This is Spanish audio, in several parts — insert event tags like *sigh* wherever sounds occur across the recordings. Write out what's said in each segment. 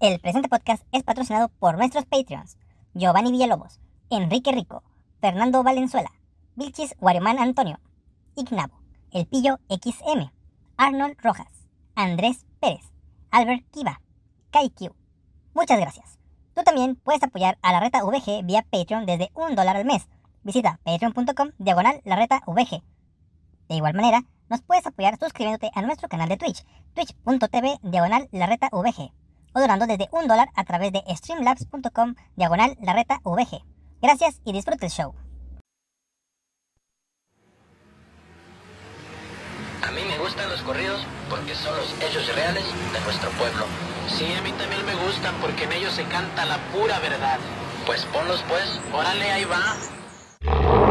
El presente podcast es patrocinado por nuestros Patreons: Giovanni Villalobos, Enrique Rico, Fernando Valenzuela, Vilchis Guarimán Antonio, Ignabo, El Pillo XM, Arnold Rojas, Andrés Pérez, Albert Kiva, KaiQ. Muchas gracias. Tú también puedes apoyar a la reta VG vía Patreon desde un dólar al mes. Visita patreon.com diagonal la reta VG. De igual manera, nos puedes apoyar suscribiéndote a nuestro canal de Twitch, twitch.tv diagonal la reta VG, o donando desde un dólar a través de streamlabs.com diagonal la reta VG. Gracias y disfrute el show. A mí me gustan los corridos porque son los hechos reales de nuestro pueblo. Sí, a mí también me gustan porque en ellos se canta la pura verdad. Pues ponlos pues. Órale, ahí va.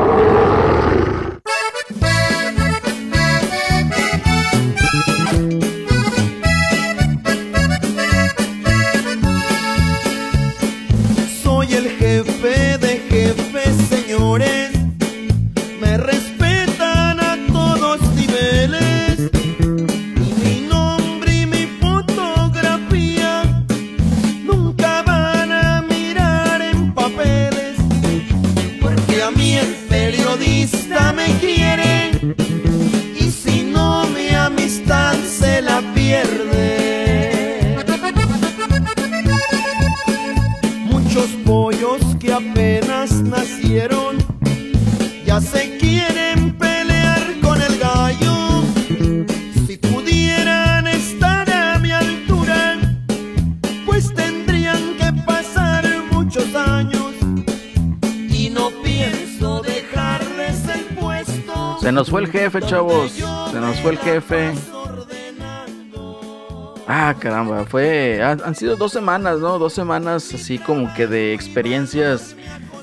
Apenas nacieron ya se quieren pelear con el gallo. Si pudieran estar a mi altura, pues tendrían que pasar muchos años. Y no pienso dejarles el puesto. Se nos fue el jefe, chavos. Se nos fue el jefe. Ah, caramba, fue. Han sido dos semanas, ¿no? Dos semanas así como que de experiencias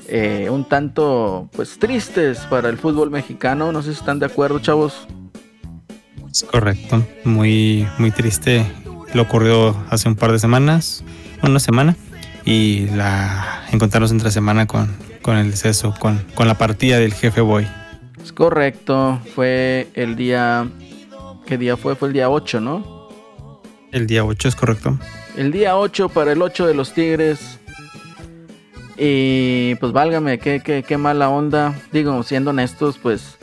eh, un tanto, pues, tristes para el fútbol mexicano. No sé si están de acuerdo, chavos. Es correcto. Muy, muy triste. Lo ocurrió hace un par de semanas, una semana, y la encontrarnos entre semana con, con el deceso, con, con la partida del jefe Boy. Es correcto. Fue el día. ¿Qué día fue? Fue el día 8, ¿no? El día 8 es correcto. El día 8 para el 8 de los Tigres. Y pues válgame, qué, qué, qué mala onda. Digo, siendo honestos, pues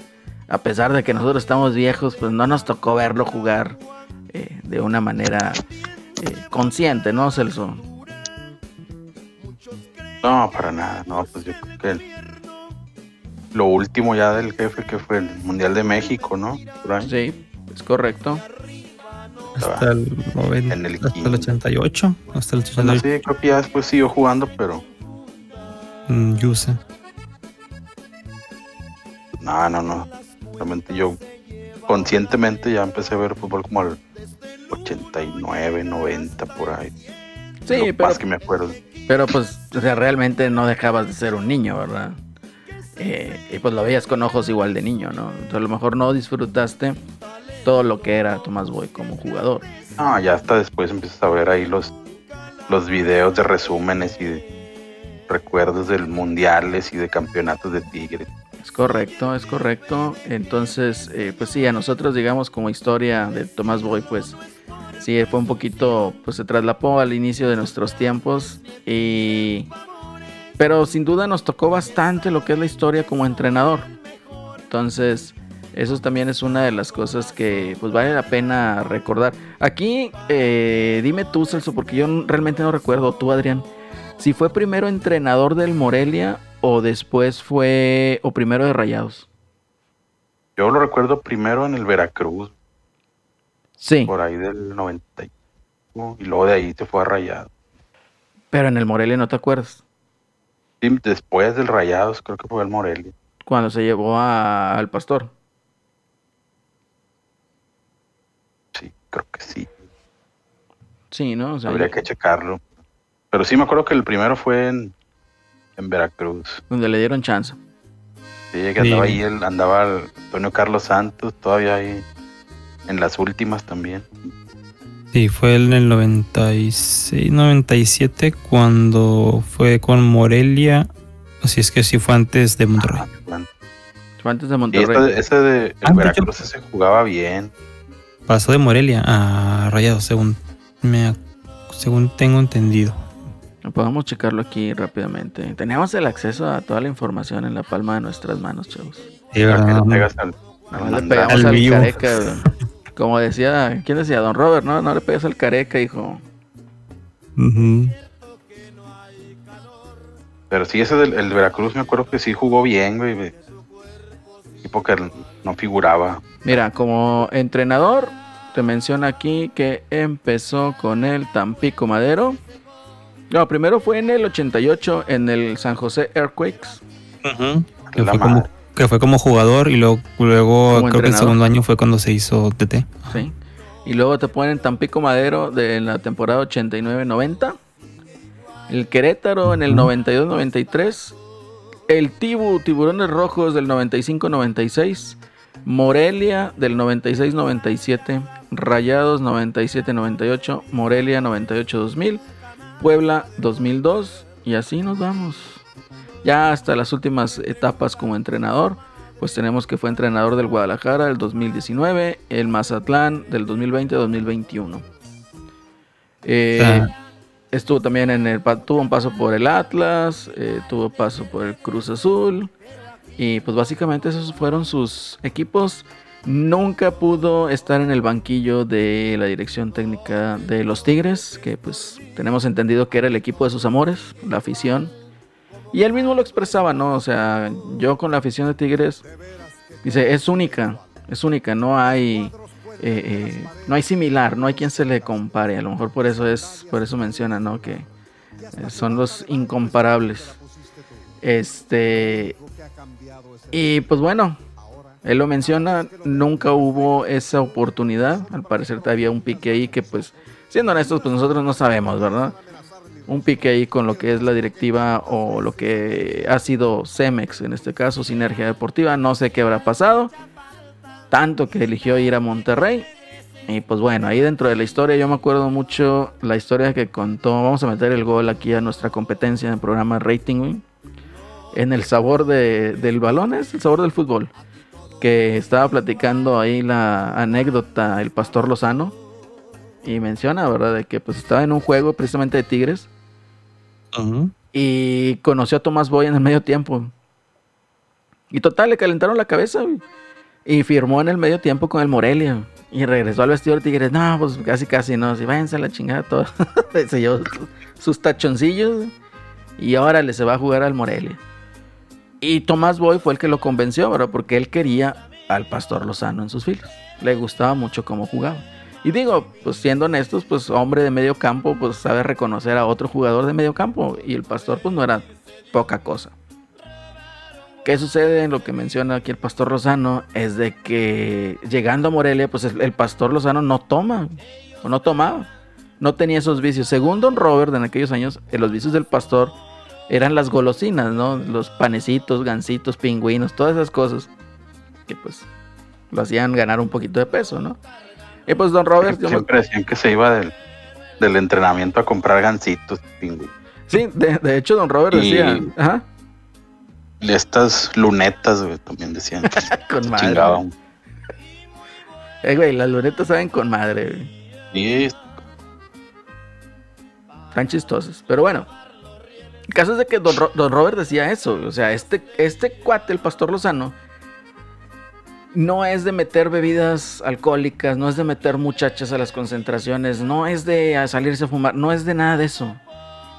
a pesar de que nosotros estamos viejos, pues no nos tocó verlo jugar eh, de una manera eh, consciente, ¿no, Celso? No, para nada, no, pues yo creo que el- lo último ya del jefe que fue el Mundial de México, ¿no? Sí, es correcto. Hasta el, noven- En el hasta el quinto. 88. Hasta el Bueno, 88. sí, creo que ya después siguió jugando, pero mm, Yusa. no, no, no. Realmente yo conscientemente ya empecé a ver fútbol como al 89, 90 por ahí. Sí, Lo pero, más que me acuerdo. pero pues, o sea, realmente no dejabas de ser un niño, ¿verdad? Eh, y pues lo veías con ojos igual de niño, ¿no? Entonces a lo mejor no disfrutaste todo lo que era Tomás Boy como jugador. No, ya hasta después empiezas a ver ahí los, los videos de resúmenes y de recuerdos del mundiales y de campeonatos de Tigres. Es correcto, es correcto. Entonces, eh, pues sí, a nosotros, digamos, como historia de Tomás Boy, pues sí, fue un poquito, pues se traslapó al inicio de nuestros tiempos. Y... Pero sin duda nos tocó bastante lo que es la historia como entrenador. Entonces, eso también es una de las cosas que pues vale la pena recordar. Aquí, eh, dime tú, Celso, porque yo realmente no recuerdo, tú, Adrián, si fue primero entrenador del Morelia o después fue, o primero de Rayados. Yo lo recuerdo primero en el Veracruz, Sí, por ahí del 90. y luego de ahí se fue a Rayados. pero en el Morelia no te acuerdas. Sí, después del Rayados creo que fue el Morelia. Cuando se llevó a- al pastor. Sí, creo que sí. Sí, ¿no? O sea, Habría que checarlo. Pero sí me acuerdo que el primero fue en, en Veracruz. donde le dieron chance. Sí, que andaba Sí. ahí, el, andaba el Antonio Carlos Santos, todavía ahí en las últimas también. Sí, fue en el 96, 97 cuando fue con Morelia. Si es que sí fue antes de Monterrey. Ah, bueno. Fue antes de Y Monterrey. ese de el Ah, Veracruz ese jugaba bien. Pasó de Morelia a Rayados, según me según tengo entendido. Podemos checarlo aquí rápidamente. Tenemos el acceso a toda la información en la palma de nuestras manos, chavos. Sí, ¿verdad? le pegas al, al Nomás le pegamos Al vivo. careca. Como decía, ¿quién decía? Don Robert, ¿no? No le pegas al careca, hijo. Ujú. Pero sí, ese del el de Veracruz me acuerdo que sí jugó bien, güey. güey. Tipo que no figuraba. Mira, como entrenador, te menciona aquí que empezó con el Tampico Madero. No, primero fue en el 88 en el San José Earthquakes. Que, La fue como, que fue como jugador y luego, luego Como creo que el entrenador. segundo año fue cuando se hizo TT. ¿sí? Y luego te ponen Tampico Madero de la temporada 89-90. El Querétaro en el 92-93. El Tibu, Tiburones Rojos del 95-96. Morelia del 96-97. Rayados 97-98. Morelia 98-2000. Puebla 2002. Y así nos vamos. Ya hasta las últimas etapas como entrenador pues tenemos que fue entrenador del Guadalajara del 2019, el Mazatlán del 2020-2021. Eh, Ah. Estuvo también en el, tuvo un paso por el Atlas, eh, tuvo paso por el Cruz Azul y pues básicamente esos fueron sus equipos. Nunca pudo estar en el banquillo de la dirección técnica de los Tigres, que pues tenemos entendido que era el equipo de sus amores, la afición. Y él mismo lo expresaba, ¿no? O sea, yo con la afición de Tigres, dice, es única, es única, no hay, eh, eh, no hay similar, no hay quien se le compare. A lo mejor por eso es, por eso menciona, ¿no? Que eh, son los incomparables. Este, y pues bueno, él lo menciona, nunca hubo esa oportunidad. Al parecer había un pique ahí que pues, siendo honestos, pues nosotros no sabemos, ¿verdad? un pique ahí con lo que es la directiva o lo que ha sido Cemex, en este caso Sinergia Deportiva, no sé qué habrá pasado, tanto que eligió ir a Monterrey. Y pues bueno, ahí dentro de la historia yo me acuerdo mucho la historia que contó, vamos a meter el gol aquí a nuestra competencia en el programa Rating, güey, en el sabor de- del balón, es el sabor del fútbol, que estaba platicando ahí la anécdota el pastor Lozano, y menciona, ¿verdad? De que pues estaba en un juego precisamente de Tigres y conoció a Tomás Boy en el medio tiempo. Y total, le calentaron la cabeza y firmó en el medio tiempo con el Morelia. Y regresó al vestidor de Tigres. No, pues casi, casi no. Si váyanse a la chingada todo. *laughs* se llevó sus tachoncillos y ahora le se va a jugar al Morelia. Y Tomás Boy fue el que lo convenció, ¿verdad? Porque él quería al Pastor Lozano en sus filas. Le gustaba mucho cómo jugaba. Y digo, pues siendo honestos, pues hombre de medio campo, pues sabe reconocer a otro jugador de medio campo. Y el pastor, pues no era poca cosa. ¿Qué sucede en lo que menciona aquí el pastor Lozano? Es de que llegando a Morelia, pues el pastor Lozano no toma, o no tomaba, no tenía esos vicios. Según Don Robert, en aquellos años, eh, los vicios del pastor eran las golosinas, ¿no? Los panecitos, gansitos, pingüinos, todas esas cosas que pues lo hacían ganar un poquito de peso, ¿no? Y pues Don Robert, yo me- Siempre decían que se iba del, del entrenamiento a comprar gancitos, pingüinos. sí, de, de hecho Don Robert Y- decía, ajá, Y estas lunetas, güey, también decían. *laughs* con madre. chingaban. Eh, güey, las lunetas saben con madre, güey. Y Están chistosas. Pero bueno. El caso es de que Don, Ro- Robert decía eso. O sea, este, este cuate, el pastor Lozano, no es de meter bebidas alcohólicas, no es de meter muchachas a las concentraciones, no es de salirse a fumar, no es de nada de eso.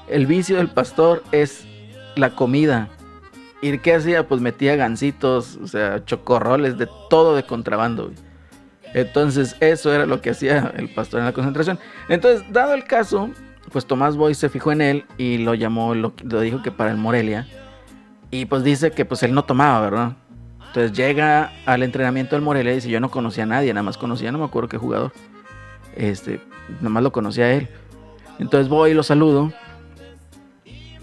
El vicio del pastor es la comida. ¿Y qué hacía? Pues metía gancitos, o sea, chocorroles, de todo de contrabando. Entonces, eso era lo que hacía el pastor en la concentración. Entonces, dado el caso, pues Tomás Boy se fijó en él y lo llamó, lo, lo dijo que para el Morelia. Y pues dice que pues él no tomaba, ¿verdad? Entonces llega al entrenamiento del Morelia y dice, yo no conocía a nadie, nada más conocía, no me acuerdo qué jugador. Este, nada más lo conocía él. Entonces voy y lo saludo.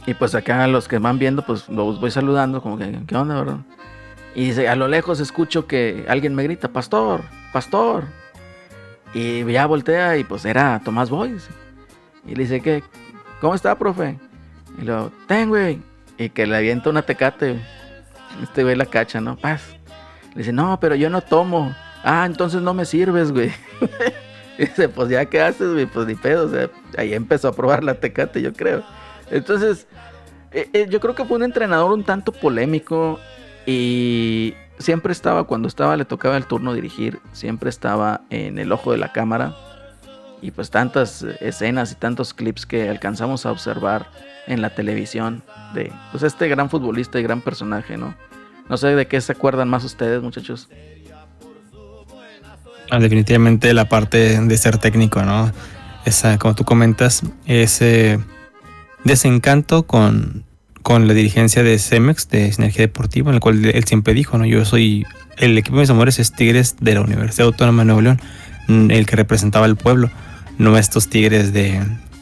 Y pues acá los que van viendo, pues los voy saludando, como que, ¿qué onda, verdad? Y dice, a lo lejos escucho que alguien me grita, pastor, pastor. Y ya voltea y pues era Tomás Boyes. Y le dice que, ¿cómo está, profe? Y lo, ten, güey. Y que le avienta una tecate. Este güey la cacha, ¿no? Paz. Le dice, no, pero yo no tomo. Ah, entonces no me sirves, güey. *laughs* Y dice, pues ya qué haces, güey, pues ni pedo. O sea, ahí empezó a probar la tecate, yo creo. Entonces, eh, eh, yo creo que fue un entrenador un tanto polémico y siempre estaba, cuando estaba, le tocaba el turno dirigir, siempre estaba en el ojo de la cámara. Y pues tantas escenas y tantos clips que alcanzamos a observar en la televisión de pues este gran futbolista y gran personaje, ¿no? No sé de qué se acuerdan más ustedes, muchachos. Ah, definitivamente la parte de ser técnico, ¿no? Esa, como tú comentas, ese desencanto con, con la dirigencia de Cemex, de Sinergia Deportiva, en el cual él siempre dijo, ¿no? Yo soy, el equipo de mis amores es Tigres de la Universidad Autónoma de Nuevo León, el que representaba al pueblo, no estos Tigres de,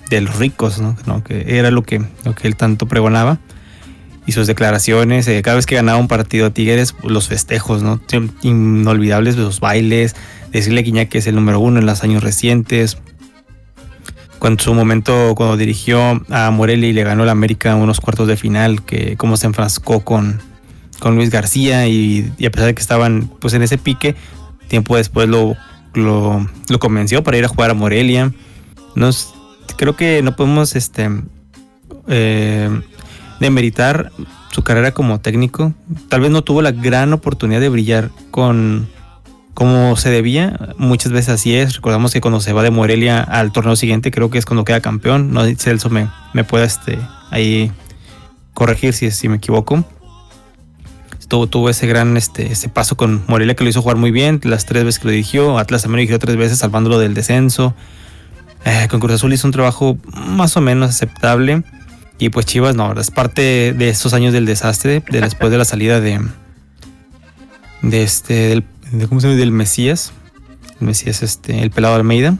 de los ricos, ¿no? Que era lo que, lo que él tanto pregonaba. Y sus declaraciones, eh, cada vez que ganaba un partido a Tigres, pues, los festejos, ¿no? Inolvidables, los bailes, decirle a que es el número uno en los años recientes. Cuando su momento, cuando dirigió a Morelia y le ganó la América unos cuartos de final, que cómo se enfrascó con, con Luis García y, y, a pesar de que estaban pues en ese pique, tiempo después lo, lo, convenció para ir a jugar a Morelia. Nos, creo que no podemos este, eh, demeritar su carrera como técnico. Tal vez no tuvo la gran oportunidad de brillar con como se debía. Muchas veces así es. Recordamos que cuando se va de Morelia al torneo siguiente, creo que es cuando queda campeón. No Celso me, me puede este, ahí corregir si, si me equivoco. Tuvo, ese gran este, ese paso con Morelia que lo hizo jugar muy bien. Las tres veces que lo dirigió. Atlas también lo dirigió tres veces salvándolo del descenso. Eh, con Cruz Azul hizo un trabajo más o menos aceptable. Y pues Chivas, no, es parte de estos años del desastre, de después de la salida de. de este. del, de, ¿cómo se llama? del Mesías. El Mesías, este, el pelado Almeida.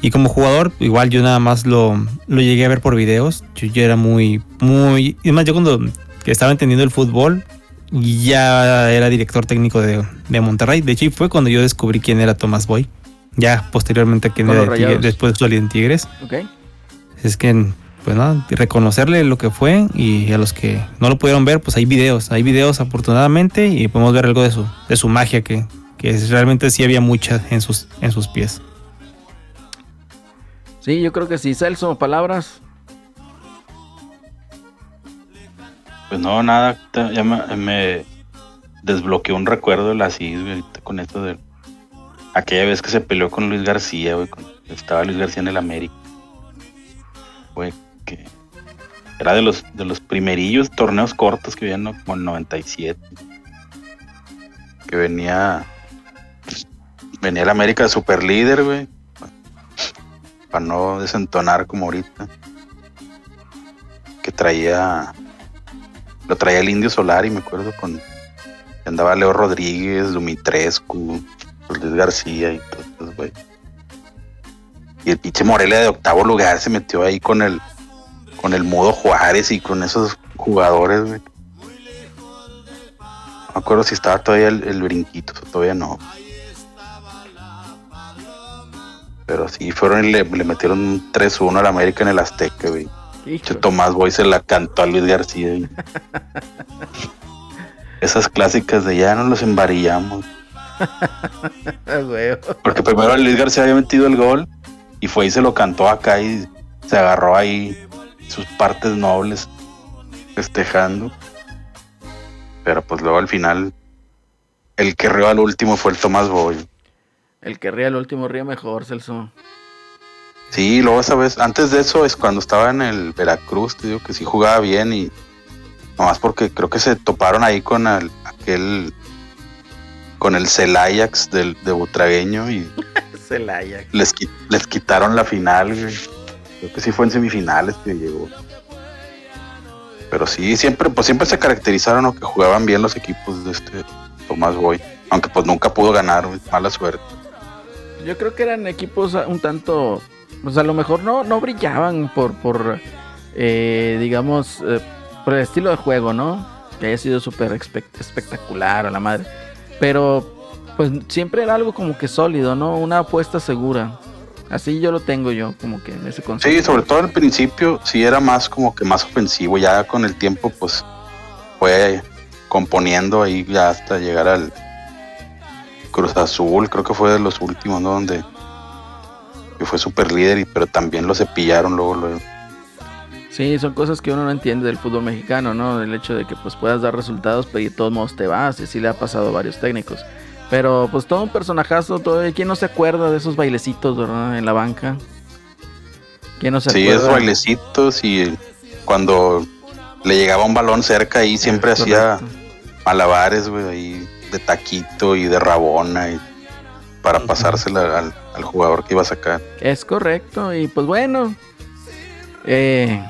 Y como jugador, igual yo nada más lo, lo llegué a ver por videos. Yo, yo era muy, muy. Y además, yo cuando estaba entendiendo el fútbol, ya era director técnico de, de Monterrey. De hecho, fue cuando yo descubrí quién era Tomás Boy. Ya posteriormente quién era de Tigres, después de en Tigres. Ok. Es que pues nada, reconocerle lo que fue y a los que no lo pudieron ver, pues hay videos, hay videos afortunadamente y podemos ver algo de su, de su magia que, que realmente sí había mucha en sus, en sus pies. Sí, yo creo que sí. Celso, palabras. Pues no, nada, ya me, desbloqueó un recuerdo de la CIS, güey, con esto de aquella vez que se peleó con Luis García, güey, estaba Luis García en el América. Güey, que era de los de los primerillos torneos cortos que habían como el 97. Que venía venía el América de super líder, güey. Para no desentonar como ahorita. Que traía lo traía el Indio Solar y me acuerdo con andaba Leo Rodríguez, Dumitrescu, Luis García y todo, güey. Y el pinche Morelia de octavo lugar se metió ahí con el con el Mudo Juárez y con esos jugadores, güey. No me acuerdo si estaba todavía el, el brinquito, todavía no. Pero sí, fueron y le, le metieron un 3-1 al América en el Azteca, güey. Tomás Boy se la cantó a Luis García. Esas clásicas de ya no los embarillamos. *laughs* Porque primero Luis García había metido el gol y fue y se lo cantó acá y se agarró ahí sus partes nobles festejando. Pero pues luego al final el que rió al último fue el Tomás Boy. El que ría el último ríe mejor, Celso. Sí, luego esa vez, antes de eso es cuando estaba en el Veracruz, te digo que sí jugaba bien y nomás porque creo que se toparon ahí con el, aquel con el Celayax del de Butragueño y *laughs* Celaya. les, les quitaron la final. Creo que sí fue en semifinales que llegó. Pero sí, siempre, pues siempre se caracterizaron o que jugaban bien los equipos de este Tomás Boy. Aunque pues nunca pudo ganar, mala suerte. Yo creo que eran equipos un tanto, pues a lo mejor no, no brillaban por, por eh, digamos, eh, por el estilo de juego, ¿no? Que haya sido súper espe- espectacular a la madre. Pero, pues siempre era algo como que sólido, ¿no? Una apuesta segura. Así yo lo tengo yo, como que en ese concepto. Sí, sobre todo al principio sí era más como que más ofensivo. Ya con el tiempo pues fue componiendo ahí ya hasta llegar al Cruz Azul. Creo que fue de los últimos, ¿no? Donde que fue super líder, y, pero también lo cepillaron luego, luego. Sí, son cosas que uno no entiende del fútbol mexicano, ¿no? El hecho de que pues puedas dar resultados, pero de todos modos te vas, y así le ha pasado a varios técnicos. Pero pues todo un personajazo, todo, ¿quién no se acuerda de esos bailecitos, verdad? En la banca. ¿Quién no se Sí, acuerda? esos bailecitos y cuando le llegaba un balón cerca ahí siempre Es hacía correcto. malabares, güey, ahí de taquito y de rabona y para pasársela al, al jugador que iba a sacar. Es correcto, y pues bueno, eh,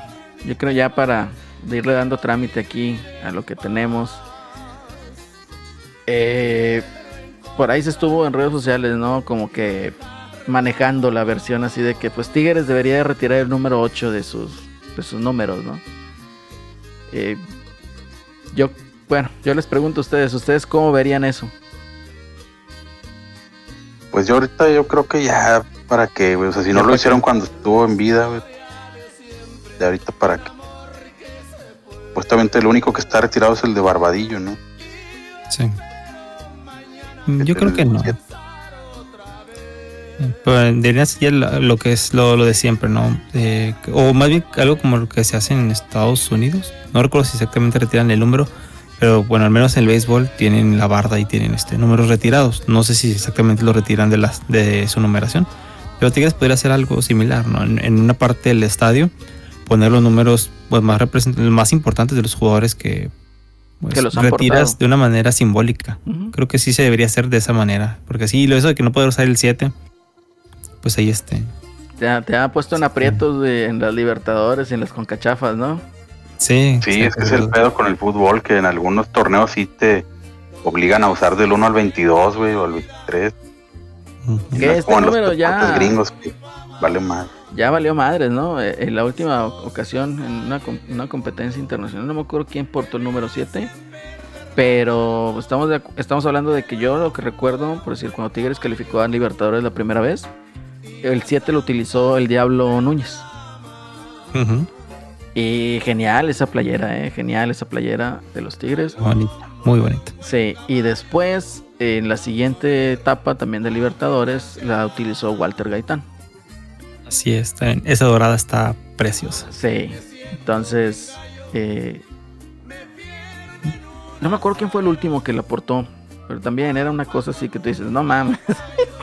yo creo ya para irle dando trámite aquí a lo que tenemos. eh, por ahí se estuvo en redes sociales, ¿no? Como que manejando la versión así de que pues Tigres debería de retirar el número 8 de sus, de sus números, ¿no? Eh, yo, bueno, yo les pregunto a ustedes, ¿ustedes cómo verían eso? Pues yo ahorita yo creo que ya para güey, o sea, si no lo hicieron cuando estuvo en vida, güey, de ahorita para qué. Supuestamente el único que está retirado es el de Barbadillo, ¿no? Sí. Yo creo que no. siete. Pero debería ser lo, lo que es lo, lo de siempre, ¿no? Eh, o más bien algo como lo que se hace en Estados Unidos. No recuerdo si exactamente retiran el número, pero bueno, al menos en el béisbol tienen la barda y tienen este números retirados. No sé si exactamente lo retiran de las de su numeración. Pero Tigres podría hacer algo similar, ¿no? En, en una parte del estadio poner los números pues, más represent- más importantes de los jugadores que, pues, Que los han retiras portado. de una manera simbólica. Ujú. Creo que sí se debería hacer de esa manera. Porque sí, lo eso de que no poder usar el 7, pues ahí este. Te, ha- te ha puesto en aprietos de- en las Libertadores y en las concachafas, ¿no? Sí, Sí, es que es el pedo con el fútbol, que en algunos torneos sí te obligan a usar del 1 al 22, güey, o al 23. Ujú. Y Que no es este como en los número ya- gringos que vale más. Ya valió madres, ¿no? Eh, En la última ocasión, en una, com- una competencia internacional, no me acuerdo quién portó el número 7. Pero estamos, de estamos hablando de que yo lo que recuerdo, por decir, cuando Tigres calificó a Libertadores la primera vez, el 7 lo utilizó el Diablo Núñez. Ujú. Y genial esa playera, ¿eh? Genial esa playera de los Tigres. Bonito, muy bonito. Sí, y después, en la siguiente etapa también de Libertadores, la utilizó Walter Gaitán. Así es, esa dorada está preciosa. Sí, entonces. eh, no me acuerdo quién fue el último que la aportó. Pero también era una cosa así que tú dices, no mames.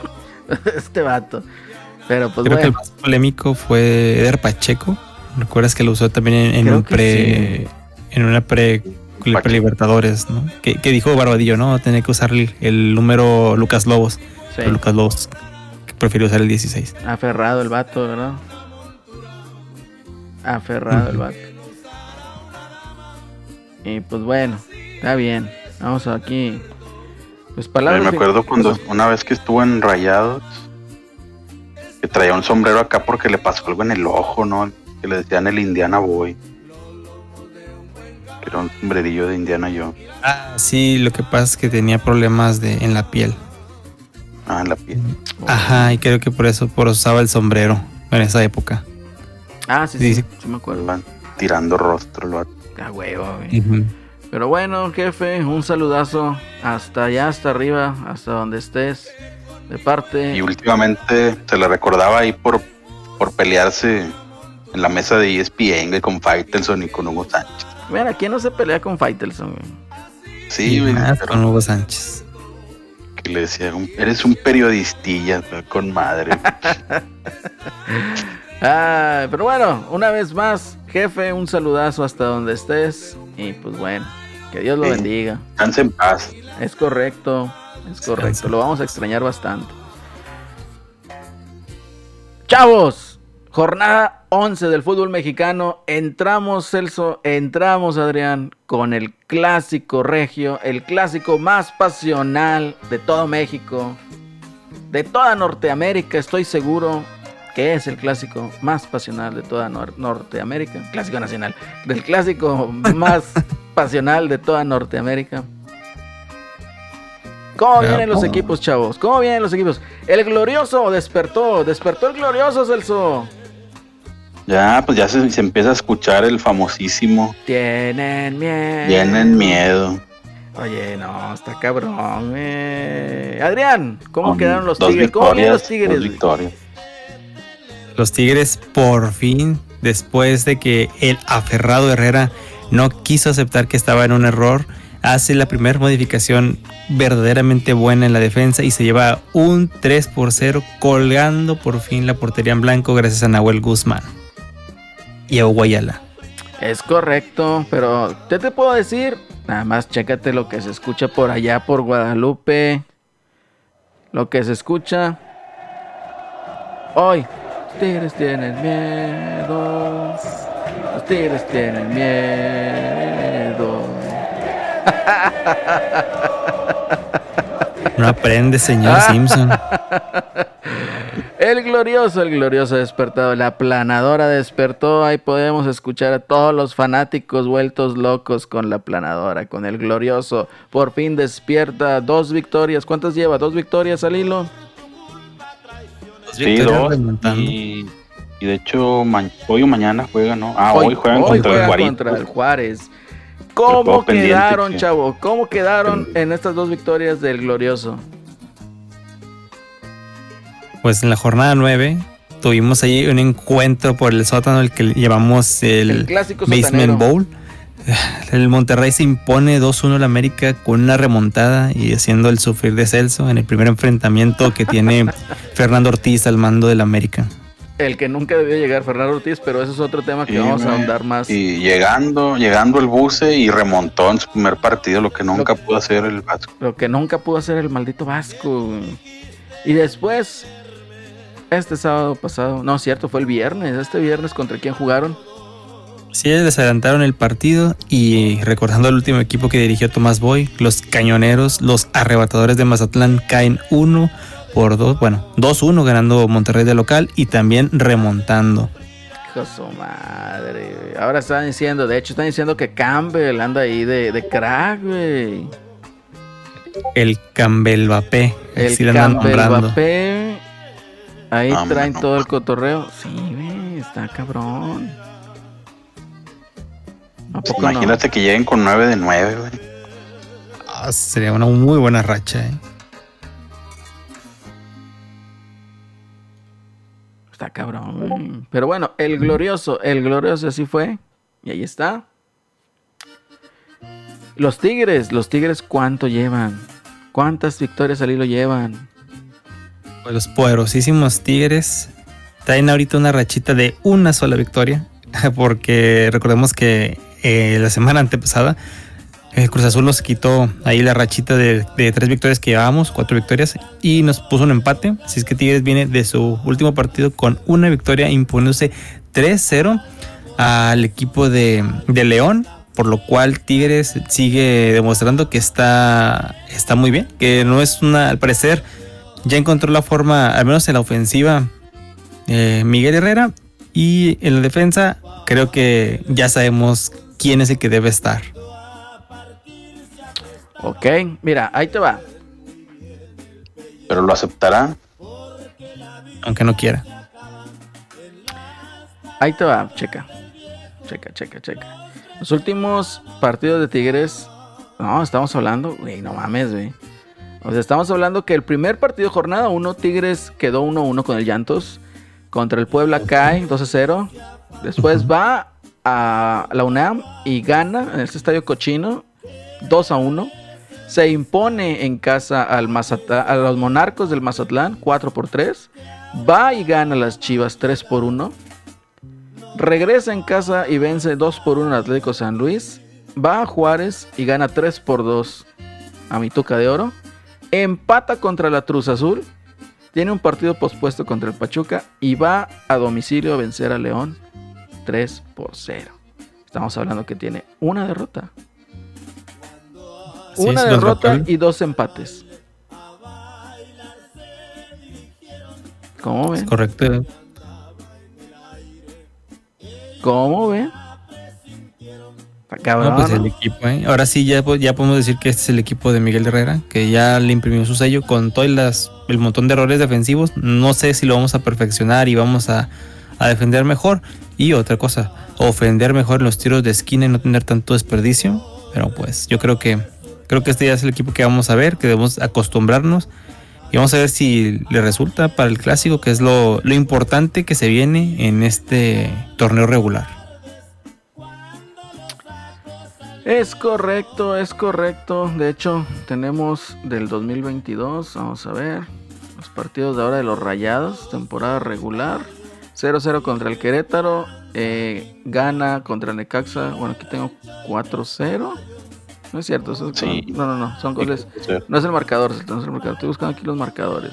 *laughs* este vato. Pero pues Creo que el bueno. más polémico fue Eder Pacheco. ¿Recuerdas que lo usó también en, un que pre. En una pre. Pacheco. Libertadores, ¿no? Que, que dijo Barbadillo, ¿no? Tener que usar el, el número Lucas Lobos. sí, Pero Lucas Lobos que prefirió usar el 16. aferrado el vato, ¿verdad? Aferrado el vato. Y pues bueno, está bien. Vamos aquí. Pues palabras. me acuerdo cuando una vez que estuvo en Rayados, que traía un sombrero acá porque le pasó algo en el ojo, ¿no? Que le decían el Indiana Boy. Que era un sombrerillo de Indiana yo. Ah, sí, lo que pasa es que tenía problemas de, en la piel. Ah, en la piel. Ajá, y creo que por eso, por eso usaba el sombrero en esa época. Ah, sí, sí, Sí, me acuerdo. Iban tirando rostro. vato. Ah, huevo, güey. Pero bueno, jefe, un saludazo hasta allá, hasta arriba, hasta donde estés. De parte. Y últimamente se le recordaba ahí por, por pelearse en la mesa de ESPN güey, con Faitelson y con Hugo Sánchez. Mira, ¿quién no se pelea con Faitelson, güey? Sí, Y güey, más pero con Hugo Sánchez. que le decía, "Un- eres un periodistilla güey, con madre. *laughs* Ah, pero bueno, una vez más, jefe, un saludazo hasta donde estés. Y pues bueno, que Dios lo Sí. bendiga. Descansa en paz. Es correcto, es correcto. Lo vamos a extrañar bastante. Chavos, jornada 11 del fútbol mexicano. Entramos, Celso, entramos, Adrián, con el clásico regio, el clásico más pasional de todo México, de toda Norteamérica, estoy seguro que es el clásico más pasional de toda Nor- Norteamérica, clásico nacional, del clásico *laughs* más pasional de toda Norteamérica. ¿Cómo vienen los equipos, chavos? ¿Cómo vienen los equipos? El glorioso despertó, despertó el glorioso, Celso. Ya, pues ya se, se empieza a escuchar el famosísimo Tienen miedo. Tienen miedo. Oye, no, está cabrón. eh. Adrián, ¿cómo Con quedaron los dos tigres? ¿Cómo vienen los tigres? Los Tigres por fin, después de que el aferrado Herrera no quiso aceptar que estaba en un error, hace la primera modificación verdaderamente buena en la defensa y se lleva un 3 por 0 colgando por fin la portería en blanco gracias a Nahuel Guzmán y a Guayala. Es correcto, pero ¿qué te puedo decir? Nada más chécate lo que se escucha por allá por Guadalupe. Lo que se escucha. Hoy, los tigres tienen miedo. Los tigres tienen miedo. *laughs* No *laughs* aprende, señor. Simpson. El glorioso, el glorioso despertado, la planadora despertó. Ahí podemos escuchar a todos los fanáticos vueltos locos con la planadora, con el glorioso. Por fin despierta, dos victorias. ¿Cuántas lleva? ¿Dos victorias al hilo? Sí, dos. Y, y de hecho, hoy o mañana juegan, ¿no? Ah, hoy, juegan hoy contra juegan el contra el Juárez. ¿Cómo quedaron, chavo? ¿Cómo quedaron en estas dos victorias del glorioso? Pues en la jornada 9 tuvimos ahí un encuentro por el sótano, el que llevamos el, El clásico Basement sotanero. Bowl. *sighs* El Monterrey se impone 2-1 al América con una remontada y haciendo el sufrir de Celso en el primer enfrentamiento que tiene *laughs* Fernando Ortiz al mando del América. El que nunca debió llegar, Fernando Ortiz, pero ese es otro tema que Sí, vamos a ahondar más. Y llegando, llegando el buce y remontó en su primer partido, lo que nunca pudo hacer el Vasco. Lo que nunca pudo hacer el maldito Vasco. Y después, este sábado pasado, no, cierto, fue el viernes. Este viernes, ¿contra quién jugaron? Sí, les adelantaron el partido y recordando el último equipo que dirigió Tomás Boy, los cañoneros, los arrebatadores de Mazatlán caen 1 por 2, bueno, 2-1 ganando Monterrey de local y también remontando. Hijo de su madre. Ahora están diciendo, de hecho, están diciendo que Campbell anda ahí de, de crack, güey. El Campbell Vapé, El andan Campbell. Mbappé. Ahí Ah, traen todo el cotorreo. Sí, güey, está cabrón. ¿A poco no? Imagínate que lleguen con 9 de 9, güey. Ah, sería una muy buena racha. ¿eh? Cabrón. Pero bueno, el glorioso, el glorioso así fue. Y ahí está. Los Tigres, los Tigres, ¿cuánto llevan? ¿Cuántas victorias al hilo llevan? Pues Los poderosísimos Tigres traen ahorita una rachita de una sola victoria, *laughs* porque recordemos que eh, la semana antepasada el Cruz Azul nos quitó ahí la rachita de, de tres victorias que llevábamos, cuatro victorias, y nos puso un empate. Así es que Tigres viene de su último partido con una victoria imponiéndose 3-0 al equipo de, de León, por lo cual Tigres sigue demostrando que está, está muy bien, que no es una, al parecer, ya encontró la forma, al menos en la ofensiva, eh, Miguel Herrera, y en la defensa creo que ya sabemos quién es el que debe estar. Ok, mira, ahí te va. Pero lo aceptará. aunque no quiera. Ahí te va, checa. Checa, checa, checa. Los últimos partidos de Tigres. No, estamos hablando, güey, no mames, güey. O sea, estamos hablando que el primer partido de jornada 1, Tigres quedó 1-1 con el Llantos. Contra el Puebla cae 2-0. Después va a la UNAM y gana en este estadio cochino 2-1. Se impone en casa al Mazatá- a los Monarcos del Mazatlán 4 por 3. Va y gana las Chivas 3 por 1. Regresa en casa y vence 2 por 1 al Atlético San Luis. Va a Juárez y gana 3 por 2 a Mituca de Oro. Empata contra la Cruz Azul. Tiene un partido pospuesto contra el Pachuca y va a domicilio a vencer a León 3 por 0. Estamos hablando que tiene una derrota. Una derrota y dos empates. ¿Cómo Es ven? correcto. ¿Cómo ven? Está cabrón. No, pues el ¿no? equipo, ¿eh? Ahora sí, ya, po- ya podemos decir que este es el equipo de Miguel Herrera, que ya le imprimió su sello con todo las, el montón de errores defensivos. No sé si lo vamos a perfeccionar y vamos a, a defender mejor. Y otra cosa, ofender mejor en los tiros de esquina y no tener tanto desperdicio. Pero pues yo creo que creo que este ya es el equipo que vamos a ver, que debemos acostumbrarnos. Y vamos a ver si le resulta para el clásico, que es lo, lo importante que se viene en este torneo regular. Es correcto, es correcto. De hecho, tenemos del 2022, vamos a ver, los partidos de ahora de los Rayados, temporada regular. 0-0 contra el Querétaro, eh, gana contra Necaxa. Bueno, aquí tengo 4-0. No es cierto, eso es- Sí. no, no, no, son goles. No es el marcador, no es el marcador. Estoy buscando aquí los marcadores.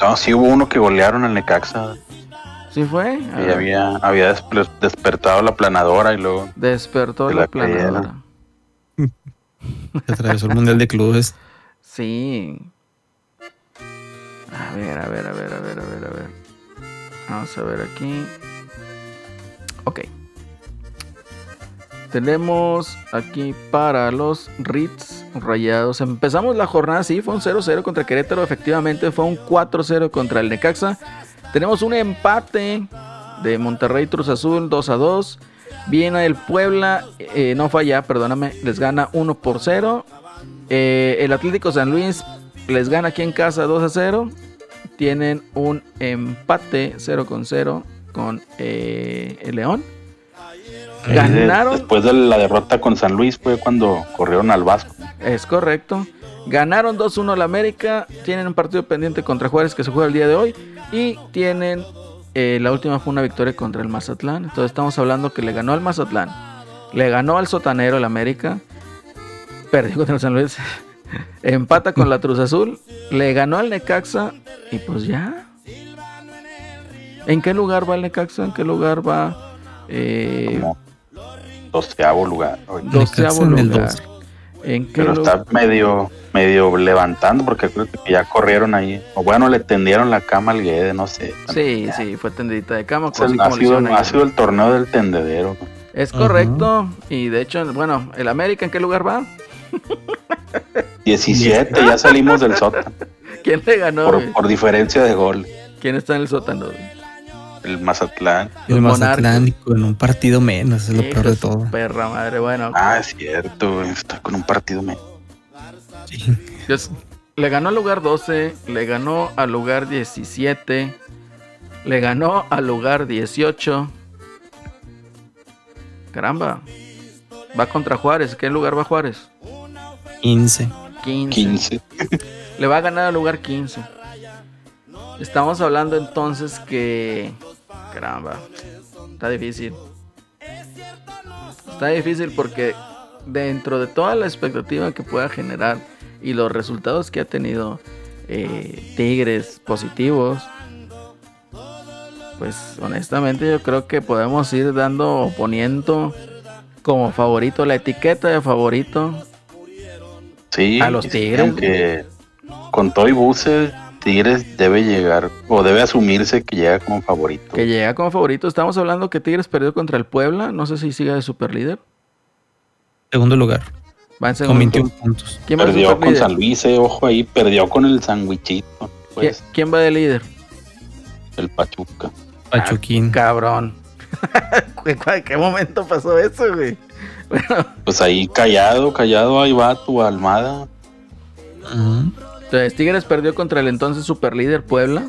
No, sí hubo uno que golearon al Necaxa. ¿Sí fue? Y había, había despe- despertado la planadora y luego. Despertó de la la planadora. *laughs* Atravesó el Mundial de Clubes. Sí. A ver, a ver, a ver, a ver, a ver, a ver. Vamos a ver aquí. Ok. Tenemos aquí para los Ritz rayados. Empezamos la jornada, sí, fue un 0-0 contra Querétaro. Efectivamente, fue un 4-0 contra el Necaxa. Tenemos un empate de Monterrey Cruz Azul 2-2. Viene el Puebla, eh, no falla, perdóname, les gana 1 por 0. Eh, el Atlético San Luis les gana aquí en casa 2 a 0. Tienen un empate 0 con 0 con eh, el León. De- Ganaron. Después de la derrota con San Luis fue cuando corrieron al Vasco. Es correcto. Ganaron 2-1 al América. Tienen un partido pendiente contra Juárez que se juega el día de hoy. Y tienen. eh, la última fue una victoria contra el Mazatlán. Entonces estamos hablando que le ganó al Mazatlán. Le ganó al Sotanero el América. Perdió contra el San Luis. *laughs* Empata con la Cruz Azul. Le ganó al Necaxa. Y pues ya. ¿En qué lugar va el Necaxa? ¿En qué lugar va? Eh, Como doceavo lugar. doceavo Necaxa en el lugar. ¿En qué Pero lugar? está medio, medio levantando porque creo que ya corrieron ahí. O bueno, le tendieron la cama al Guede, no sé. Sí, sí, fue tendidita de cama. Es el- así ha, sido, ha sido el torneo del tendedero. Es correcto. Y de hecho, bueno, el América, ¿en qué lugar va? *laughs* 17, ya salimos del sótano. *laughs* ¿Quién le ganó? Por, diferencia de gol. ¿Quién está en el sótano? güey? El Mazatlán. El Mazatlán con un partido menos, es lo Hijo peor de todo. Perra madre, bueno. Ah, es cierto, está con un partido menos. Sí. Dios, le ganó al lugar 12, le ganó al lugar 17, le ganó al lugar 18. Caramba. Va contra Juárez. ¿Qué lugar va Juárez? 15. 15. 15. Le va a ganar al lugar 15. Estamos hablando entonces que. Caramba. Está difícil. Está difícil porque dentro de toda la expectativa que pueda generar y los resultados que ha tenido eh, Tigres positivos, pues honestamente yo creo que podemos ir dando o poniendo como favorito la etiqueta de favorito Sí, A los Tigres, Aunque con todo y buses, Tigres debe llegar o debe asumirse que llega como favorito. que llega como favorito. Estamos hablando que Tigres perdió contra el Puebla. No sé si siga de superlíder. Segundo lugar, Va en con segundo. 21 puntos. ¿Quién va de Perdió con superlíder? San Luis, eh, ojo ahí, perdió con el sandwichito, ¿Qui- pues, ¿Quién va de líder? el Pachuca. Pachuquín. Cabrón. *laughs* ¿En qué momento pasó eso, güey? Bueno, Pues ahí callado, callado, ahí va tu Almada. Ujú. Entonces Tigres perdió contra el entonces superlíder Puebla.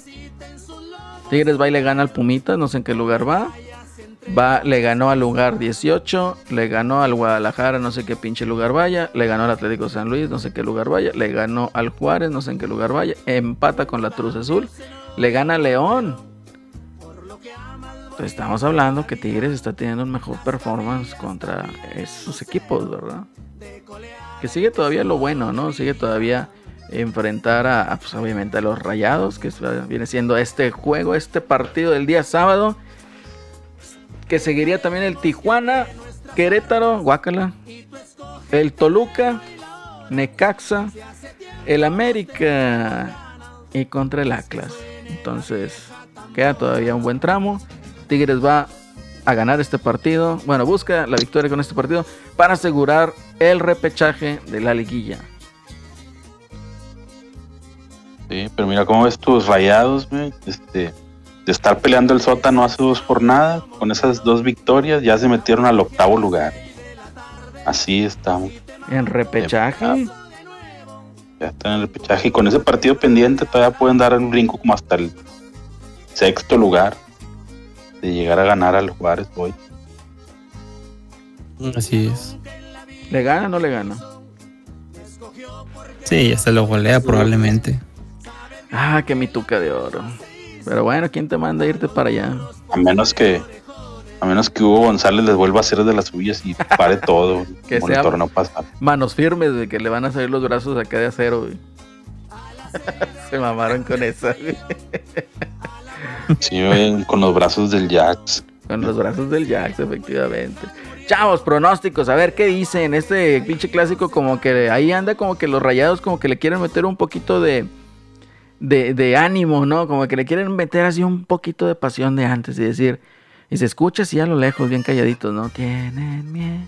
Tigres va y le gana al Pumitas, no sé en qué lugar va. Va, le ganó al lugar 18, le ganó al Guadalajara, no sé qué pinche lugar vaya, le ganó al Atlético San Luis, no sé qué lugar vaya, le ganó al Juárez, no sé en qué lugar vaya, empata con la Cruz Azul, le gana a León. Entonces estamos hablando que Tigres está teniendo un mejor performance contra esos equipos, ¿verdad? Que sigue todavía lo bueno, ¿no? Sigue todavía enfrentar a, a, pues, obviamente los Rayados, que es- viene siendo este juego, este partido del día sábado. Que seguiría también el Tijuana, Querétaro, Guácala, el Toluca, Necaxa, el América y contra el Atlas. Entonces, queda todavía un buen tramo. Tigres va a ganar este partido. Bueno, busca la victoria con este partido para asegurar el repechaje de la liguilla. Sí, pero mira cómo ves tus rayados, güey. Este, de estar peleando el sótano hace dos jornadas, con esas dos victorias ya se metieron al octavo lugar. Así estamos. En repechaje. Ya están en repechaje. Y con ese partido pendiente todavía pueden dar un brinco como hasta el sexto lugar. De llegar a ganar al Juárez hoy. Así es. ¿Le gana o no le gana? Sí, hasta lo golea probablemente. Ah, que mi tuca de oro. Pero bueno, ¿quién te manda a irte para allá? A menos que. A menos que Hugo González les vuelva a hacer de las suyas y pare todo. *laughs* Que sea- torneo pasado. Manos firmes de que le van a salir los brazos acá de acero, güey. *laughs* Se mamaron con esa, güey. Sí, güey, con los brazos del Jax. Con los brazos del Jax, efectivamente. Chavos, pronósticos, a ver qué dicen. Este pinche clásico, como que ahí anda, como que los rayados, como que le quieren meter un poquito de, de, de ánimo, ¿no? Como que le quieren meter así un poquito de pasión de antes y decir. Y se escucha así a lo lejos, bien calladitos, ¿no? Tienen miedo.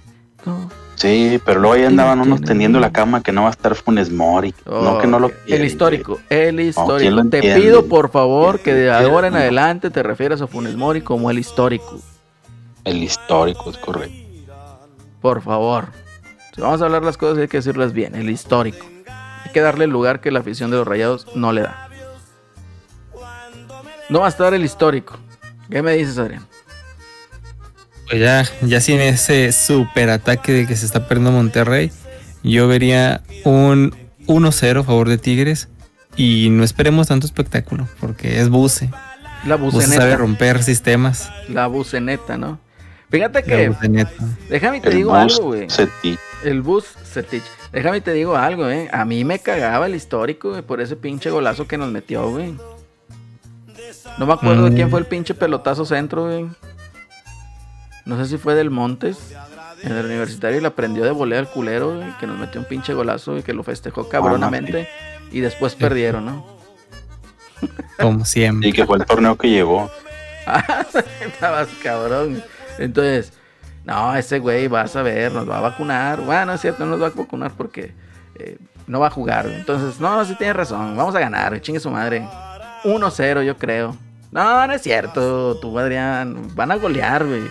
Sí, pero luego ahí andaban unos tendiendo la cama que no va a estar Funes Mori. no que no lo El histórico, el ¿quién histórico. te entiende? pido por favor que de ¿Quién ahora en adelante te refieras a Funes Mori como el histórico. El histórico, es correcto. Por favor. Si vamos a hablar las cosas hay que decirlas bien, el histórico. Hay que darle el lugar que la afición de los rayados no le da. No va a estar el histórico. ¿Qué me dices, Adrián? Pues ya, ya sin ese super ataque de que se está perdiendo Monterrey, yo vería un 1-0 a favor de Tigres. Y no esperemos tanto espectáculo, porque es Buse. La Buse sabe buceneta. romper sistemas. La buceneta, ¿no? Fíjate La que, buceneta. déjame te El digo algo, güey. El bus Setich. Déjame te digo algo, eh. A mí me cagaba el histórico, güey, por ese pinche golazo que nos metió, güey. No me acuerdo de Mm. quién fue el pinche pelotazo centro, güey. No sé si fue del Montes, en el universitario, y la prendió de volea al culero, güey, que nos metió un pinche golazo y que lo festejó cabronamente. Y después perdieron, ¿no? Como siempre. Y que fue el torneo que llevó. *laughs* Ah, Estabas cabrón. Entonces, no, ese güey vas a ver, nos va a vacunar. Bueno, es cierto, no nos va a vacunar porque eh, no va a jugar. Entonces, no, sí tienes razón. Vamos a ganar, chingue su madre. 1-0, yo creo. No, no es cierto, tú, Adrián. Van a golear, güey.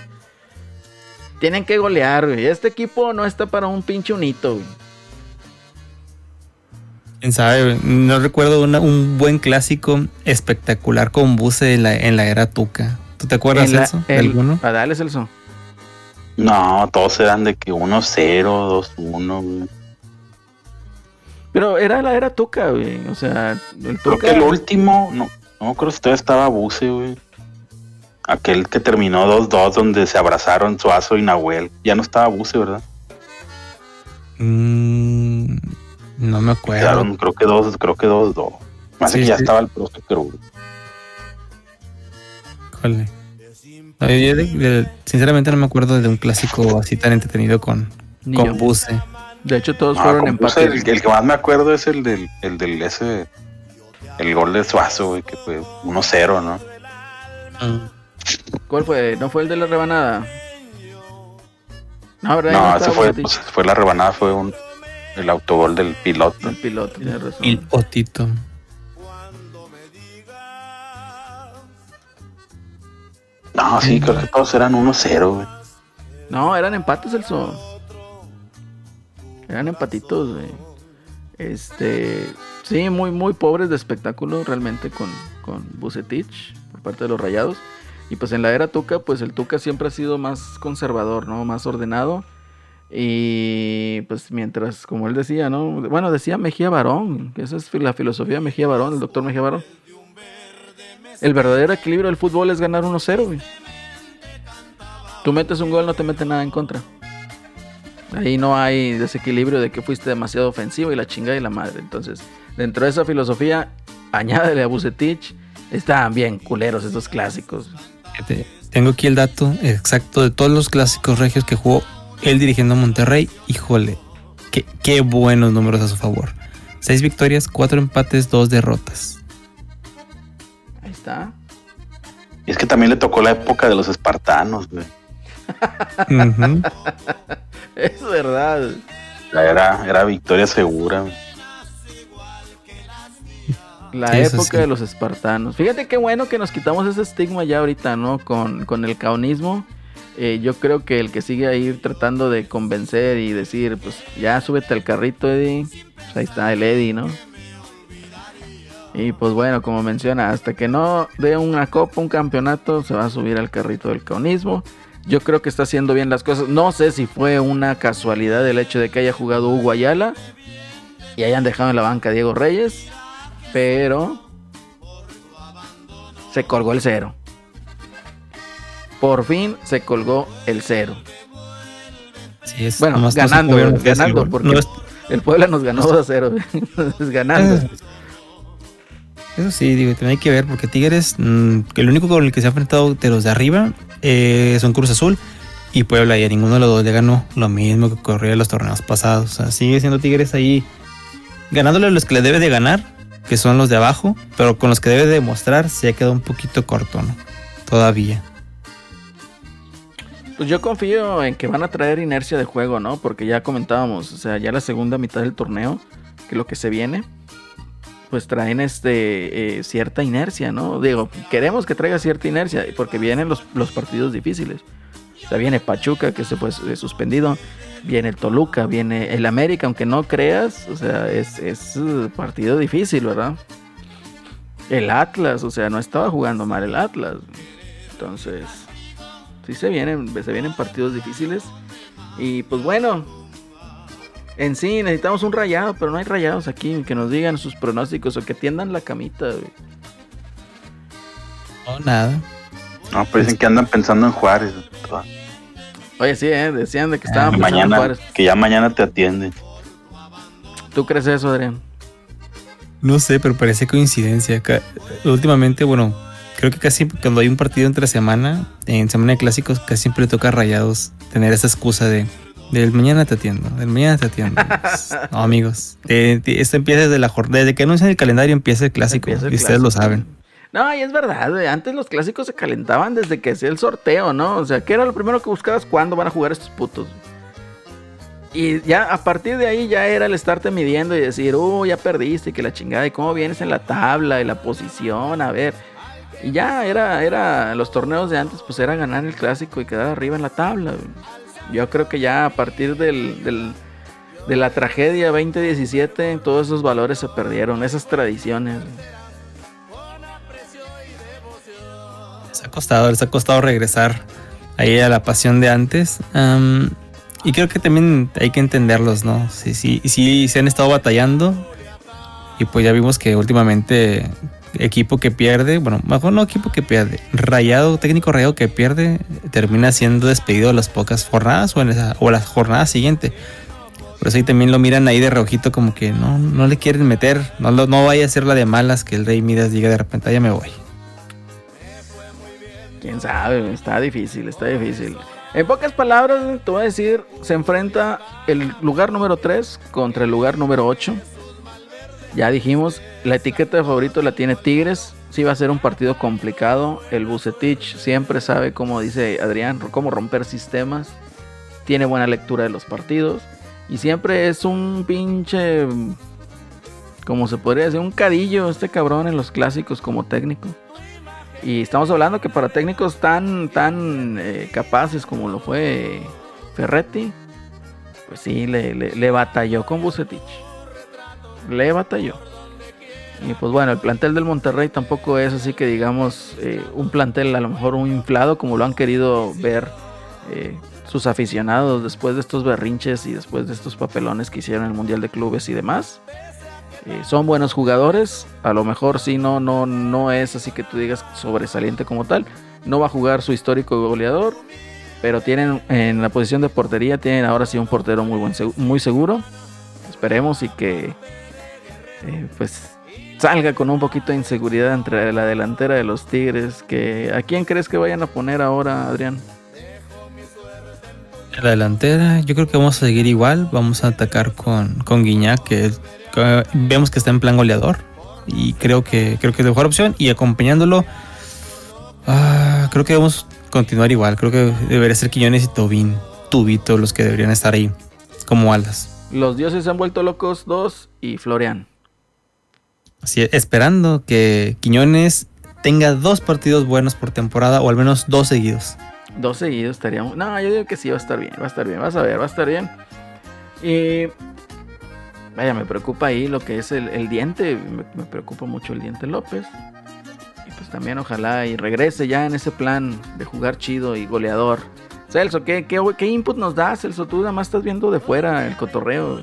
Tienen que golear, güey. Este equipo no está para un pinche unito, güey. Quién sabe, no recuerdo una- un buen clásico espectacular con Buse en la, en la era Tuca. ¿Tú te acuerdas En la- eso? ¿De el- alguno? Dale, Celso. No, todos eran de que 1-0, 2-1, güey. Pero era la era Tuca, güey. O sea, el Creo Tuca. que el último, no, no creo si todavía estaba Buse, güey. Aquel que terminó 2-2 donde se abrazaron Suazo y Nahuel. Ya no estaba Buse, ¿verdad? Mm, no me acuerdo. Quedaron, creo que 2, creo que 2-2. Más Sí, que ya sí. estaba el profe Cruz. Híjole. No, yo de- de- sinceramente no me acuerdo de un clásico así tan entretenido con, Ni con yo. Buse. De hecho, todos Ah, fueron empates. el, el que más me acuerdo es el del, el del ese, el gol de Suazo, güey, que fue 1-0, ¿no? Mm. ¿Cuál fue? ¿No fue el de la rebanada? No, No, ese fue, pues, fue la rebanada, fue un, el autogol del piloto. El piloto, tienes razón. El No, sí, creo que todos eran 1-0, güey. No, eran empates, el Eran empatitos, güey. Este. Sí, muy, muy pobres de espectáculo realmente con, con Bucetich por parte de los rayados. Y pues en la era Tuca, pues el Tuca siempre ha sido más conservador, ¿no? Más ordenado. Y pues mientras, como él decía, ¿no? Bueno, decía Mejía Barón, que esa es la filosofía de Mejía Barón, el doctor Mejía Barón. El verdadero equilibrio del fútbol es ganar 1-0, güey. Tú metes un gol, no te mete nada en contra. Ahí no hay desequilibrio de que fuiste demasiado ofensivo y la chinga y la madre. Entonces, dentro de esa filosofía, añádele a Bucetich. Están bien culeros esos clásicos. Tengo aquí el dato exacto de todos los clásicos regios que jugó él dirigiendo a Monterrey. Híjole, qué, qué buenos números a su favor. Seis victorias, cuatro empates, dos derrotas. Ahí está. Y es que también le tocó la época de los espartanos, güey. *laughs* Es verdad. Era, era victoria segura. güey. La eso época sí. de los espartanos. Fíjate qué bueno que nos quitamos ese estigma ya ahorita, ¿no? Con, con el caonismo. Eh, yo creo que el que sigue ahí tratando de convencer y decir, pues ya súbete al carrito, Eddie. ahí está el Eddie, ¿no? Y pues bueno, como menciona, hasta que no dé una copa, un campeonato, se va a subir al carrito del caonismo. Yo creo que está haciendo bien las cosas. No sé si fue una casualidad el hecho de que haya jugado Hugo Ayala y hayan dejado en la banca a Diego Reyes, pero se colgó el cero. Por fin se colgó el cero. Sí, es, Bueno, no ganando, ganando, porque No es- el Puebla nos ganó 2 a 0. Entonces, *laughs* ganando. Eso sí, digo, también que ver, porque Tigres, mm, que el único con el que se ha enfrentado de los de arriba eh, son Cruz Azul y Puebla, y a ninguno de los dos le ganó lo mismo que ocurrió en los torneos pasados. O sea, sigue siendo Tigres ahí ganándole a los que le debe de ganar, que son los de abajo, pero con los que debe de demostrar se ha quedado un poquito corto, ¿no? Todavía. Pues yo confío en que van a traer inercia de juego, ¿no? Porque ya comentábamos, o sea, ya la segunda mitad del torneo, que lo que se viene, pues traen este eh, cierta inercia, ¿no? Digo, queremos que traiga cierta inercia, porque vienen los, los partidos difíciles. O sea, viene Pachuca, que se fue eh, suspendido, viene el Toluca, viene el América, aunque no creas, o sea, es, es eh, partido difícil, ¿verdad? El Atlas, o sea, no estaba jugando mal el Atlas. Entonces, sí se vienen, se vienen partidos difíciles. Y pues bueno, en sí necesitamos un rayado, pero no hay rayados aquí que nos digan sus pronósticos o que tiendan la camita. güey. No, nada. No, pero dicen que andan pensando en Juárez. Oye, sí, ¿eh? decían de que estaban Que pensando en Juárez. que ya mañana te atienden. ¿Tú crees eso, Adrián? No sé, pero parece coincidencia. Últimamente, bueno, creo que casi cuando hay un partido entre semana, en semana de clásicos, casi siempre le toca a Rayados tener esa excusa de del mañana te atiendo, del mañana te atiendo. *laughs* No, amigos, esto empieza desde la jornada, desde que anuncian el calendario empieza el clásico, Empieza el y ustedes lo saben. No, y es verdad, güey, antes los clásicos se calentaban desde que hacía el sorteo, ¿no? O sea, ¿qué era lo primero que buscabas? ¿Cuándo van a jugar estos putos? Y ya a partir de ahí ya era el estarte midiendo y decir, uh, ya perdiste, que la chingada, y cómo vienes en la tabla, y la posición, a ver. Y ya era, era, los torneos de antes, pues era ganar el clásico y quedar arriba en la tabla. güey. Yo creo que ya a partir del, del- de la tragedia 2017, todos esos valores se perdieron, esas tradiciones. Les ha costado, les ha costado regresar ahí a la pasión de antes. Y creo que también hay que entenderlos, ¿no? Sí, sí, sí, se han estado batallando. Y pues ya vimos que últimamente equipo que pierde, bueno, mejor no equipo que pierde, rayado, técnico rayado que pierde, termina siendo despedido a las pocas jornadas o, en esa, o la jornada siguiente. Por eso ahí también lo miran ahí de reojito como que no, no le quieren meter, no, no vaya a ser la de malas que el Rey Midas diga de repente, "Ah, ya me voy. Quién sabe, está difícil, está difícil. En pocas palabras, te voy a decir, se enfrenta el lugar número 3 contra el lugar número 8. Ya dijimos, la etiqueta de favorito la tiene Tigres. Sí va a ser un partido complicado. El Bucetich siempre sabe, como dice Adrián, cómo romper sistemas. Tiene buena lectura de los partidos. Y siempre es un pinche, como se podría decir, un cadillo este cabrón en los clásicos como técnico. Y estamos hablando que para técnicos tan, tan eh, capaces como lo fue Ferretti, pues sí, le, le- le batalló con Bucetich. Le batalló. Y pues bueno, el plantel del Monterrey tampoco es así que digamos eh, un plantel a lo mejor un inflado como lo han querido ver eh, sus aficionados después de estos berrinches y después de estos papelones que hicieron el Mundial de Clubes y demás. Eh, son buenos jugadores, a lo mejor sí no, no, no es así que tú digas sobresaliente como tal. No va a jugar su histórico goleador, pero tienen en la posición de portería, tienen ahora sí un portero muy, buen, muy seguro. Esperemos y que eh, pues salga con un poquito de inseguridad entre la delantera de los Tigres. Que, ¿A quién crees que vayan a poner ahora, Adrián? En la delantera, yo creo que vamos a seguir igual. Vamos a atacar con, con Guiñac, que vemos que está en plan goleador. Y creo que, creo que es la mejor opción. Y acompañándolo, ah, creo que debemos continuar igual. Creo que debería ser Quiñones y Tobín, Tubito, los que deberían estar ahí como alas. Los dioses se han vuelto locos dos y Florian. Esperando que Quiñones tenga dos partidos buenos por temporada o al menos dos seguidos. Dos seguidos estaríamos. No, yo digo que sí va a estar bien, va a estar bien, vas a ver, va a estar bien. Y Vaya, me preocupa ahí lo que es el, diente. Me, preocupa mucho el diente López. Y pues también ojalá y regrese ya en ese plan de jugar chido y goleador. Celso, ¿qué, qué, qué input nos da, Celso? Tú nada más estás viendo de fuera el cotorreo.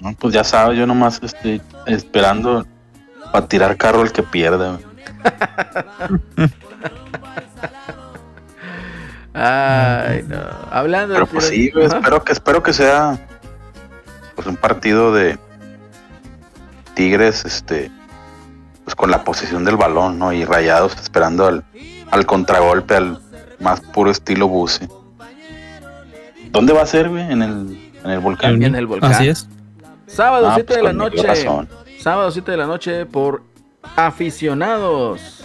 No, pues ya sabes, yo nomás estoy esperando para tirar carro el que pierda. *laughs* Ay, no. Hablando Pero de pues sí, espero que espero que sea pues un partido de Tigres, este, pues con la posesión del balón, ¿no? Y rayados esperando al, al contragolpe, al más puro estilo buce. ¿Dónde va a ser, güey? En el, en el volcán. En el volcán. Así es. Sábado Ah, 7 pues de la noche. razón. Sábado 7 de la noche por aficionados.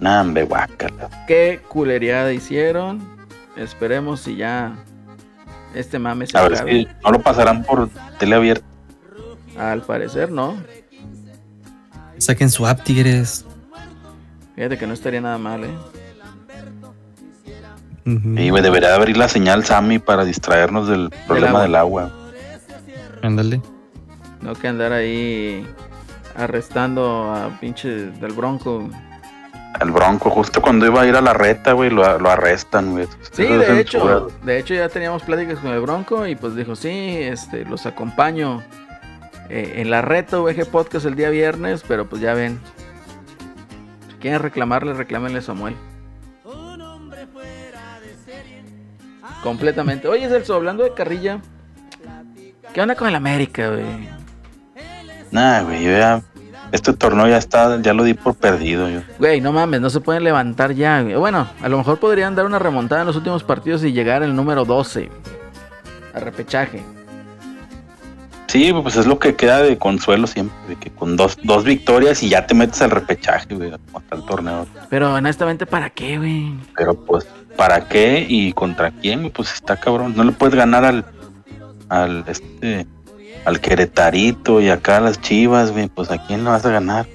Nambe, guácala. Qué culereada hicieron. Esperemos si ya este mame se A ver si no lo pasarán por tele abierta. Al parecer no. Saquen su app, Tigres. Fíjate que no estaría nada mal, eh. Ujú. Y güey, debería de abrir la señal Sammy para distraernos del problema agua. del agua. Ándale. No que andar ahí arrestando a pinche del bronco. El Bronco, justo cuando iba a ir a la reta, güey, lo, lo arrestan, güey. Sí, Eso de hecho, de hecho ya teníamos pláticas con el Bronco y pues dijo, sí, este, los acompaño eh, en la reta VG Podcast el día viernes, pero pues ya ven. Si quieren reclamarle, reclámenle a Samuel. Completamente. Oye, Celso, hablando de carrilla, ¿qué onda con el América, güey? Nah, güey, ya. Este torneo ya está, ya lo di por perdido yo. Güey, no mames, no se pueden levantar ya. güey. Bueno, a lo mejor podrían dar una remontada en los últimos partidos y llegar al número 12. A repechaje. Sí, pues es lo que queda de consuelo siempre, de que con dos, dos victorias y ya te metes al repechaje, güey, hasta el torneo. Pero honestamente, ¿para qué, güey? Pero pues, ¿para qué y contra quién? Pues está cabrón. No le puedes ganar al, al este, al Queretarito y acá a las Chivas, güey. Pues a quién le vas a ganar.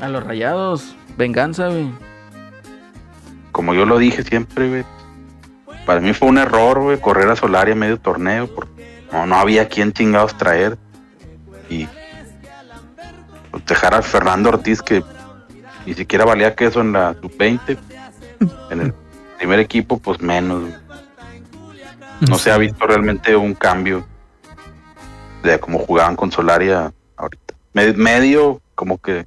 A los rayados. Venganza, güey. Como yo lo dije siempre, güey. Para mí fue un error, güey, correr a Solari a medio torneo, porque no, no había quien chingados traer. Y pues, dejar a Fernando Ortiz, que ni siquiera valía queso en la sub-20. En el primer equipo, pues menos. No se ha visto realmente un cambio de cómo jugaban con Solari a- ahorita. Me- medio, como que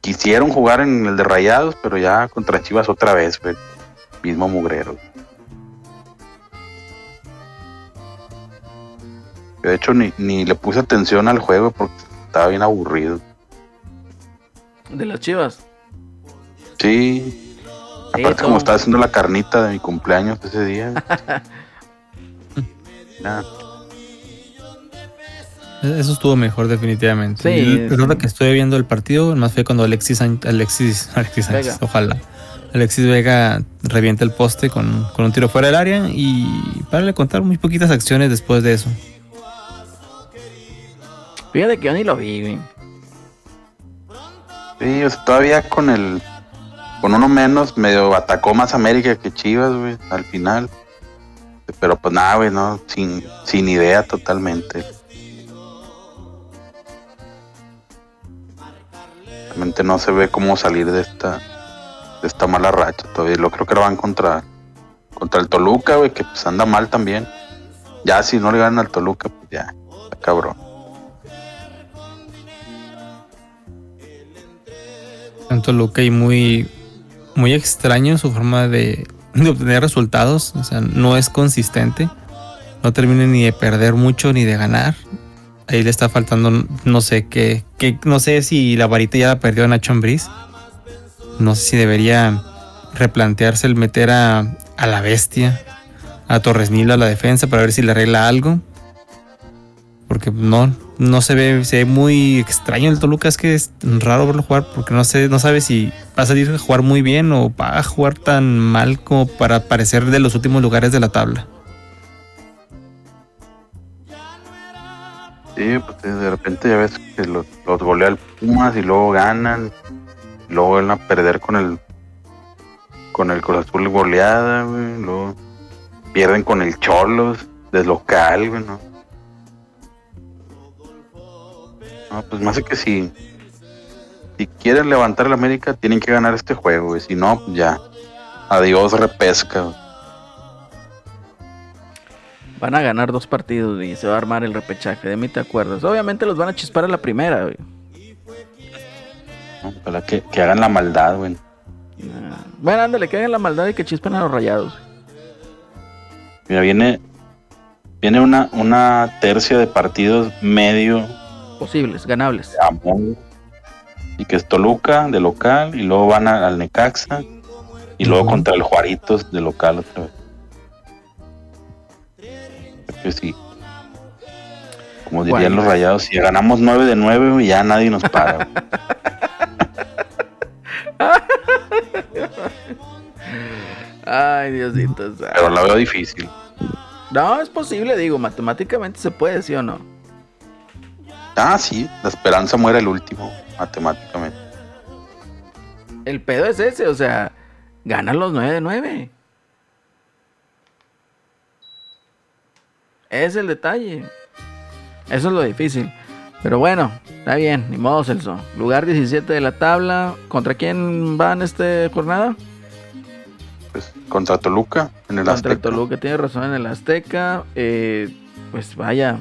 quisieron jugar en el de Rayados, pero ya contra Chivas otra vez, güey. Mismo mugrero. De hecho, ni, ni le puse atención al juego porque estaba bien aburrido. De las chivas. Sí. Aparte, todo. como estaba haciendo la carnita de mi cumpleaños ese día. *laughs* Nada. Eso estuvo mejor definitivamente. Sí, Y el sí. rato que estuve viendo el partido, más fue cuando Alexis Alexis, *laughs* Alexis Sánchez, Vega. ojalá. Alexis Vega revienta el poste con, con un tiro fuera del área y para le contar muy poquitas acciones después de eso. Fíjate que yo ni lo vi, güey. Sí, o sea, todavía con el. Con uno menos, medio atacó más América que Chivas, güey, al final. Pero pues nada, güey, no, sin, sin idea totalmente. Realmente no se ve cómo salir de esta, de esta mala racha todavía. Lo creo que lo van contra, contra el Toluca, güey, que pues anda mal también. Ya si no le ganan al Toluca, pues ya, cabrón. Tanto Luca y muy, muy extraño su forma de, obtener resultados. O sea, no es consistente. No termina ni de perder mucho ni de ganar. Ahí le está faltando, no sé qué, no sé si la varita ya la perdió Nacho Ambriz. No sé si debería replantearse el meter a, a la bestia, a Torres Nilo a la defensa para ver si le arregla algo. Porque no, no se ve, se ve muy extraño el Toluca, es que es raro verlo jugar porque no sé, no sabe si va a salir a jugar muy bien o va a jugar tan mal como para parecer de los últimos lugares de la tabla. Sí, pues de repente ya ves que los, los el Pumas y luego ganan, luego vuelven a perder con el con el Cruz Azul goleada, güey. Luego pierden con el Cholos de local, güey, ¿no? No, pues más que si, si quieren levantar el América, tienen que ganar este juego, güey. Si no, pues ya. Adiós, repesca. güey. Van a ganar dos partidos y se va a armar el repechaje. De mí te acuerdas. Obviamente los van a chispar a la primera, güey. ¿no? Ojalá que, que hagan la maldad, güey. Bueno, ándale, que hagan la maldad y que chispen a los rayados. Mira, viene, viene una, una tercia de partidos medio Posibles, ganables. Amón, y que es Toluca de local, y luego van a- al Necaxa, y luego contra el Juaritos de local otra vez. Creo que sí. Como dirían los rayados, si ganamos 9 de 9, ya nadie nos para. *laughs* Ay, Diosito. Pero la veo difícil. No, es posible, digo, matemáticamente se puede, ¿sí o no? Ah, sí, la esperanza muere el último, matemáticamente. El pedo es ese, o sea, ganan los 9 de 9. Es el detalle. Eso es lo difícil. Pero bueno, está bien, ni modo, Celso. Lugar 17 de la tabla. ¿Contra quién van esta jornada? Pues contra Toluca, en el Contra Azteca. el Toluca, tiene razón en el Azteca. Eh, pues vaya,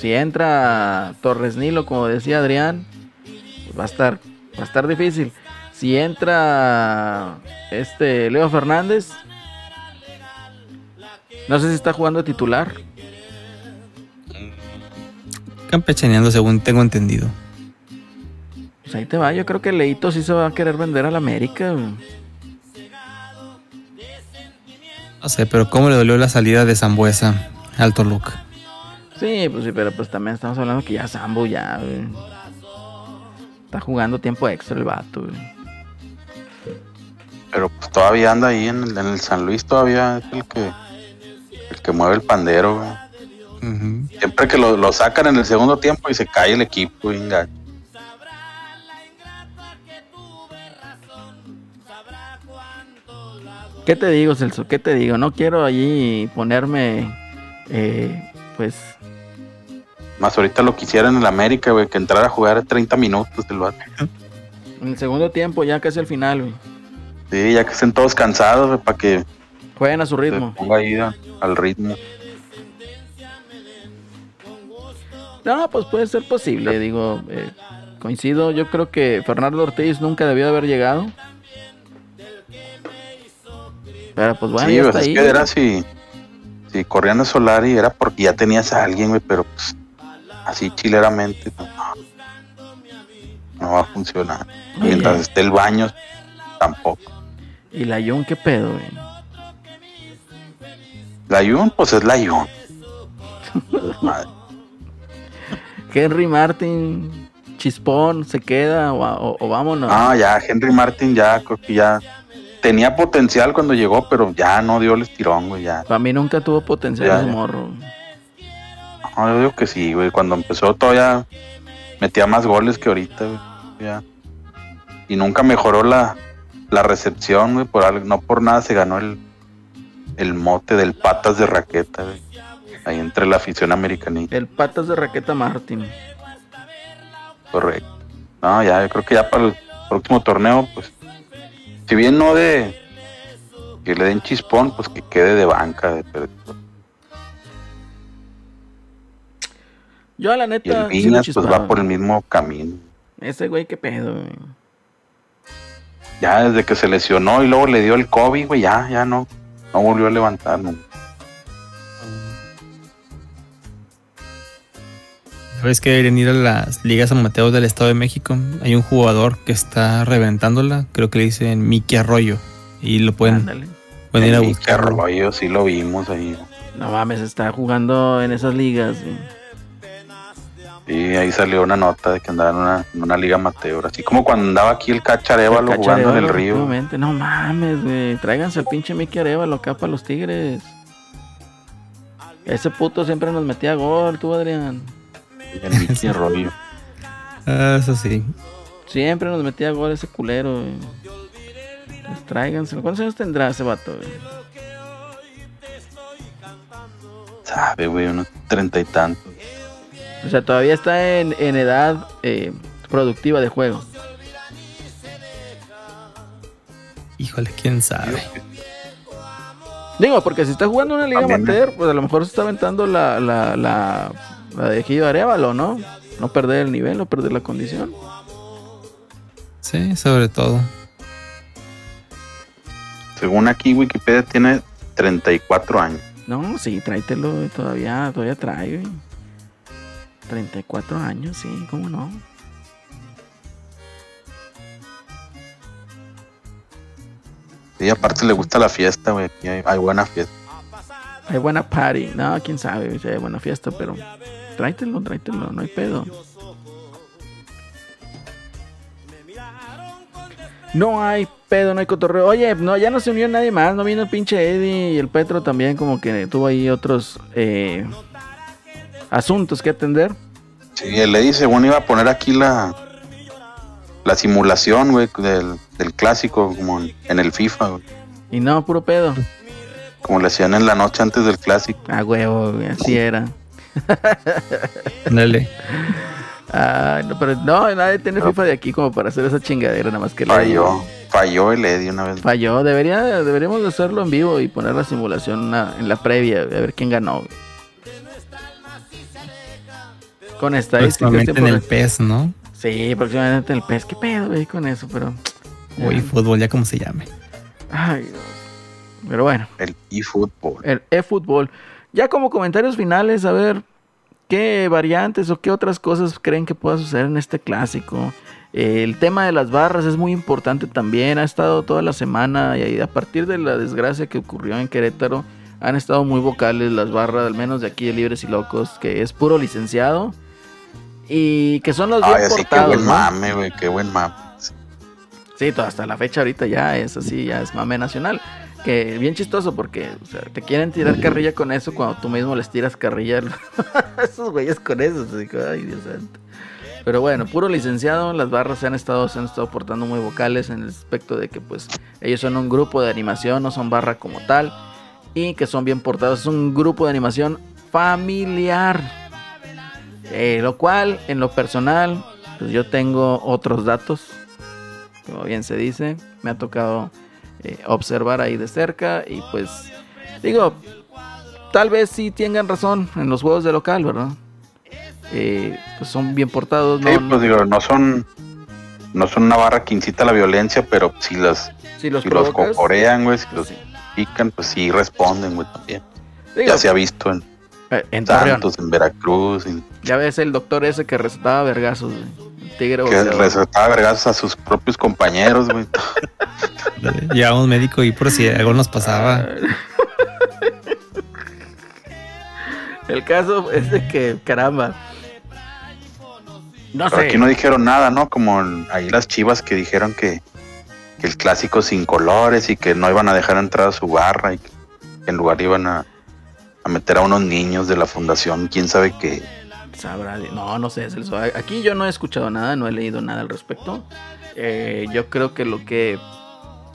si entra Torres Nilo, como decía Adrián, pues va a estar, va a estar difícil. Si entra este Leo Fernández, no sé si está jugando titular. Campechaneando, según tengo entendido. Pues ahí te va, yo creo que Leito sí se va a querer vender al América. No sé, pero ¿cómo le dolió la salida de Zambuesa al Toluca? Sí, pues sí, pero pues también estamos hablando que ya Sambo ya güey, está jugando tiempo extra el vato. güey. Pero pues todavía anda ahí en el, en el San Luis, todavía es el que, el que mueve el pandero, güey. Siempre que lo, lo sacan en el segundo tiempo y se cae el equipo, gacho. ¿Qué te digo, Celso? ¿Qué te digo? No quiero allí ponerme, eh, pues, Más ahorita lo quisiera en el América, güey, que entrara a jugar 30 minutos el vato. *laughs* en el segundo tiempo, ya casi al final, güey. Sí, ya que estén todos cansados, güey, para que Jueguen a su se ritmo. ponga ahí a- al ritmo. No, pues puede ser posible, digo, eh, coincido. Yo creo que Fernando Ortiz nunca debió de haber llegado. Pero pues bueno, sí, ya pues, está es ahí. que era si, si corrían a Solari era porque ya tenías a alguien, güey, pero pues así chileramente no, no va a funcionar. Oye. Mientras esté el baño, tampoco. Y la Jun, ¿qué pedo, güey? La Jun, pues es la Jun. Madre. *laughs* Henry Martin, Chispón, ¿se queda o, o- o vámonos? Ah, ya, Henry Martin ya, creo que ya tenía potencial cuando llegó, pero ya no dio el estirón, güey, ya. Para mí nunca tuvo potencial Ya, ese ya. No, yo digo que sí, güey, cuando empezó todavía metía más goles que ahorita, güey, ya. Y nunca mejoró la, la recepción, güey, por algo, no por nada se ganó el, el mote del patas de raqueta, güey. Ahí entre la afición americanista, El patas de raqueta Martin. correcto. No, ya, yo creo que ya para el próximo torneo, pues, si bien no de que le den chispón, pues que quede de banca, de perdido. Yo a la Y el neta, sí Viñas, pues va por el mismo camino. Ese güey, qué pedo, güey. Ya desde que se lesionó y luego le dio el COVID, güey, ya, ya no, no volvió a levantar, no. ¿Sabes que deberían ir a las ligas amateur del Estado de México? Hay un jugador que está reventándola, creo que le dicen Miki Arroyo. Y lo pueden, Ándale. pueden ir a buscar. rollo, sí lo vimos ahí. No mames, está jugando en esas ligas. güey. Sí, ahí salió una nota de que andaba en una, en una liga amateur, así como cuando andaba aquí el Cacharévalo jugando en el río. No mames, güey. Tráiganse al pinche Mickey Arevalo acá para los Tigres. Ese puto siempre nos metía gol, tú, Adrián. El Mickey *laughs* Arroyo. Ah, eso sí. Siempre nos metía gol ese culero, güey. Pues tráiganselo. ¿Cuántos años tendrá ese vato? güey? Sabe, güey, unos treinta y tantos. O sea, todavía está en, en edad eh, productiva de juego. Híjole, quién sabe. Digo, porque si está jugando una liga También, amateur, pues a lo mejor se está aventando la, la, la, la de Gillo Arevalo, ¿no? No perder el nivel, no perder la condición. Sí, sobre todo. Según aquí, Wikipedia tiene 34 años. No, sí, tráetelo, todavía, todavía trae, güey. 34 años, sí, cómo no. Y aparte le gusta la fiesta, güey. Hay, hay buena fiesta. Hay buena party. No, quién sabe si hay buena fiesta, pero tráetelo, tráetelo, no hay pedo. No hay pedo, no hay cotorreo. Oye, no, ya no se unió nadie más. No vino el pinche Eddie y el Petro también, como que tuvo ahí otros eh, asuntos que atender. Sí, el Eddie según iba a poner aquí la la simulación, güey, del, del clásico, como en, en el FIFA, güey. Y no, puro pedo. Como le hacían en la noche antes del clásico. Ah, huevo, güey, así era. Dale. Ay, no, pero no, nadie tiene FIFA de aquí como para hacer esa chingadera, nada más que le- Falló, falló el Eddie una vez. Falló, debería, deberíamos de hacerlo en vivo y poner la simulación en la previa, a ver quién ganó. güey. Con estadísticas. Próximamente en el PES, ¿no? Sí, próximamente en el PES. ¿Qué pedo, güey, con eso? Pero. O fútbol, ya como se llame. Ay, Dios. Pero bueno, El eFootball. el e-fútbol. Ya como comentarios finales, a ver, ¿qué variantes o qué otras cosas creen que pueda suceder en este clásico? Eh, el tema de las barras es muy importante también. Ha estado toda la semana y a partir de la desgracia que ocurrió en Querétaro, han estado muy vocales las barras, al menos de aquí de Libres y Locos, que es puro licenciado. Y que son los bien Ay, que portados, buen ¿no? mame, güey, qué buen mame. Sí, to- hasta la fecha ahorita ya es así, ya es mame nacional. Que bien chistoso porque o sea, te quieren tirar carrilla con eso cuando tú mismo les tiras carrilla a *laughs* esos güeyes con eso. así que, ay, Dios santo. Pero bueno, puro licenciado, las barras se han estado, se han estado portando muy vocales en el aspecto de que pues ellos son un grupo de animación, no son barra como tal. Y que son bien portados, es un grupo de animación familiar. Eh, lo cual, en lo personal, pues yo tengo otros datos como bien se dice, me ha tocado eh, observar ahí de cerca y pues digo, tal vez sí tengan razón en los juegos de local, ¿verdad? Eh, pues son bien portados, ¿no? Sí, pues digo, no son no son una barra que incita a la violencia, pero si las si los si los cocorean, güey, si pues los sí. pican, pues sí responden, güey, también. Digo, ya se ha visto en eh, en Torreón, Santos, en Veracruz, en- ya ves el doctor ese que recetaba vergazos, tigre que recetaba vergazos a sus propios compañeros, güey. *laughs* Llevaba un médico y por si algo nos pasaba. *laughs* El caso es de que, caramba. No Pero sé. aquí no dijeron nada, ¿no? Como ahí las chivas que dijeron que, que el clásico sin colores y que no iban a dejar entrar a su barra y que en lugar iban a, a meter a unos niños de la fundación, quién sabe qué. Sabrá No, no sé, Celso. Aquí yo no he escuchado nada, no he leído nada al respecto. Eh, yo creo que lo que.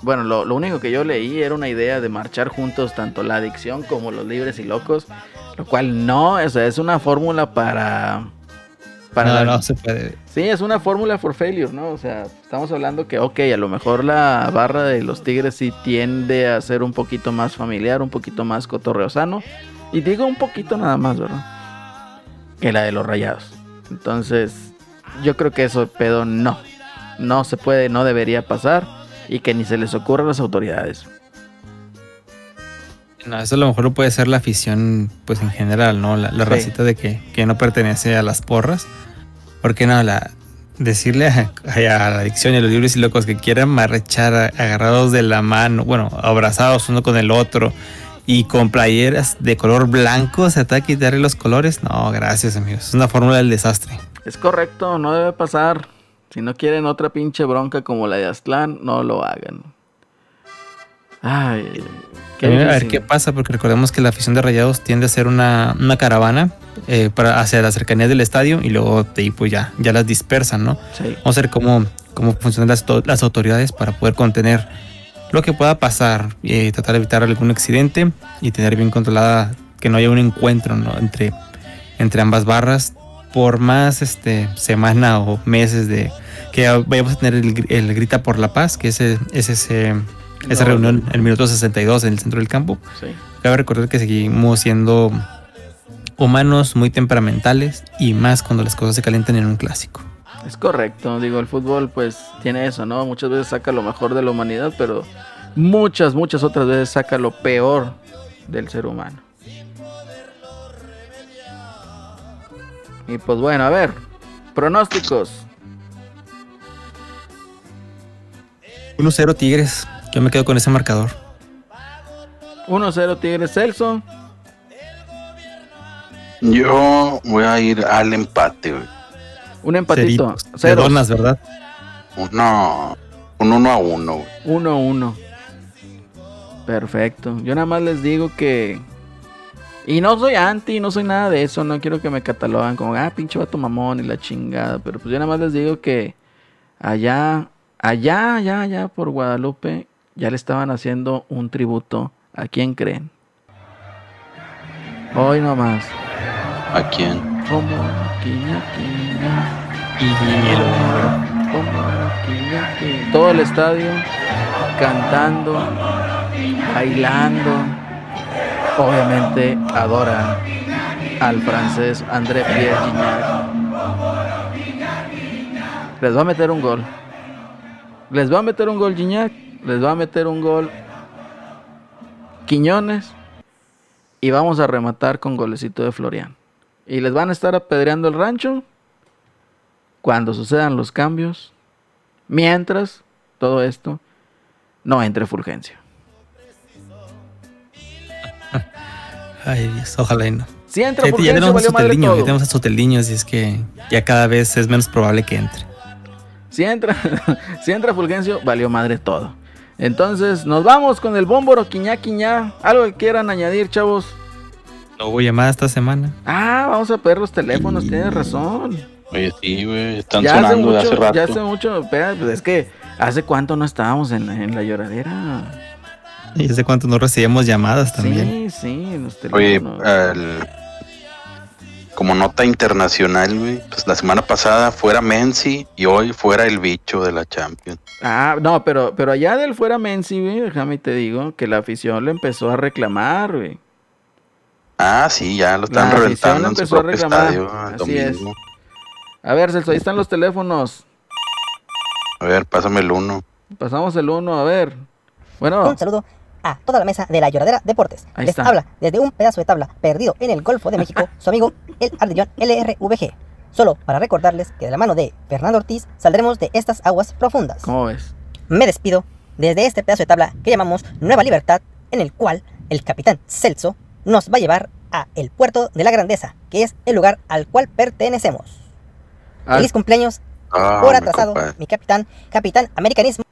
Bueno, lo, lo único que yo leí era una idea de marchar juntos tanto la adicción como los libres y locos. Lo cual no, o sea, es una fórmula para. Para no, la- no se puede. Sí, es una fórmula for failure, ¿no? O sea, estamos hablando que, ok, a lo mejor la barra de los Tigres sí tiende a ser un poquito más familiar, un poquito más cotorreosano. Y digo un poquito nada más, ¿verdad? Que la de los rayados. Entonces, yo creo que eso, pedo, no. No se puede, no debería pasar. Y que ni se les ocurra a las autoridades. No, eso a lo mejor lo puede ser la afición, pues en general, ¿no? La, la Sí. racita de que, que no pertenece a las porras. Porque no, la, decirle a, a la adicción y a los libres y locos que quieran marchar agarrados de la mano, bueno, abrazados uno con el otro y con playeras de color blanco, se trata de quitarle los colores. No, gracias, amigos. Es una fórmula del desastre. Es correcto, no debe pasar. Si no quieren otra pinche bronca como la de Aztlán, no lo hagan. Ay, qué a ver qué pasa, porque recordemos que la afición de Rayados tiende a ser una, una caravana eh, para hacia las cercanías del estadio y luego de ahí pues ya, ya las dispersan, ¿no? Sí. Vamos a ver cómo, cómo funcionan las, las autoridades para poder contener lo que pueda pasar, y tratar de evitar algún accidente y tener bien controlada que no haya un encuentro ¿no? entre, entre ambas barras por más este, semana o meses de que vayamos a tener el, el Grita por la Paz, que es, ese, es ese, esa No, reunión en el minuto 62 en el centro del campo. Sí. Cabe recordar que seguimos siendo humanos muy temperamentales y más cuando las cosas se calientan en un clásico. Es correcto, digo, el fútbol pues tiene eso, ¿no? Muchas veces saca lo mejor de la humanidad, pero muchas, muchas otras veces saca lo peor del ser humano. Y pues bueno, a ver, pronósticos. 1-0 Tigres. Yo me quedo con ese marcador. 1-0 Tigres Celso. Yo voy a ir al empate, güey. Un empatito. Ceritos. De Ceros. donas, ¿verdad? Uno, un uno a uno, güey. 1-1. Perfecto. Yo nada más les digo que. Y no soy anti, no soy nada de eso. No quiero que me catalogan como, ah, pinche vato mamón y la chingada. Pero pues yo nada más les digo que allá, allá, allá, allá por Guadalupe, ya le estaban haciendo un tributo. ¿A quién creen? Hoy nomás. ¿A quién? Como quiña, quiña. Como quiña, quiña. Todo el estadio cantando, bailando. Obviamente adoran al francés André Pierre Gignac. Les va a meter un gol. Les va a meter un gol Gignac. Les va a meter un gol Quiñones. Y vamos a rematar con golecito de Florian. Y les van a estar apedreando el rancho cuando sucedan los cambios. Mientras todo esto no entre Fulgencio. *laughs* Ay, Dios, ojalá y no. Si entra Sí, ya Fulgencio, tenemos a valió madre Soteldiño, ya todo. tenemos a Soteldiño, así es que ya cada vez es menos probable que entre. Si entra, *laughs* si entra Fulgencio, valió madre todo. Entonces, nos vamos con el bómboro quiñá quiñá. Algo que quieran añadir, chavos. No hubo llamada esta semana. Ah, vamos a ver los teléfonos, tienes razón. Oye, sí, güey. Están Ya hace sonando de mucho, hace rato. ya hace mucho, espera, pues es que hace cuánto no estábamos en, en la lloradera. Y hace cuánto no recibíamos llamadas también. Sí, sí, los Oye, teléfonos. el- como nota internacional, güey, pues la semana pasada fuera Menzi y hoy fuera el bicho de la Champions. Ah, no, pero, pero allá del fuera Menzi, güey, déjame te digo que la afición le empezó a reclamar, güey. Ah, sí, ya lo están La reventando en su propio estadio el Así es. A ver, Celso, ahí están los teléfonos. A ver, pásame el uno. Pasamos el uno, a ver. Bueno, Un saludo a toda la mesa de la Lloradera Deportes. Ahí Les está. habla desde un pedazo de tabla perdido en el Golfo de México su amigo el Ardillón LRVG. Solo para recordarles que de la mano de Fernando Ortiz saldremos de estas aguas profundas. ¿cómo ves? Me despido desde este pedazo de tabla que llamamos Nueva Libertad, en el cual el capitán Celso nos va a llevar a el puerto de la Grandeza, que es el lugar al cual pertenecemos. Ah, Feliz cumpleaños Ah, por atrasado, mi capitán, capitán americanismo.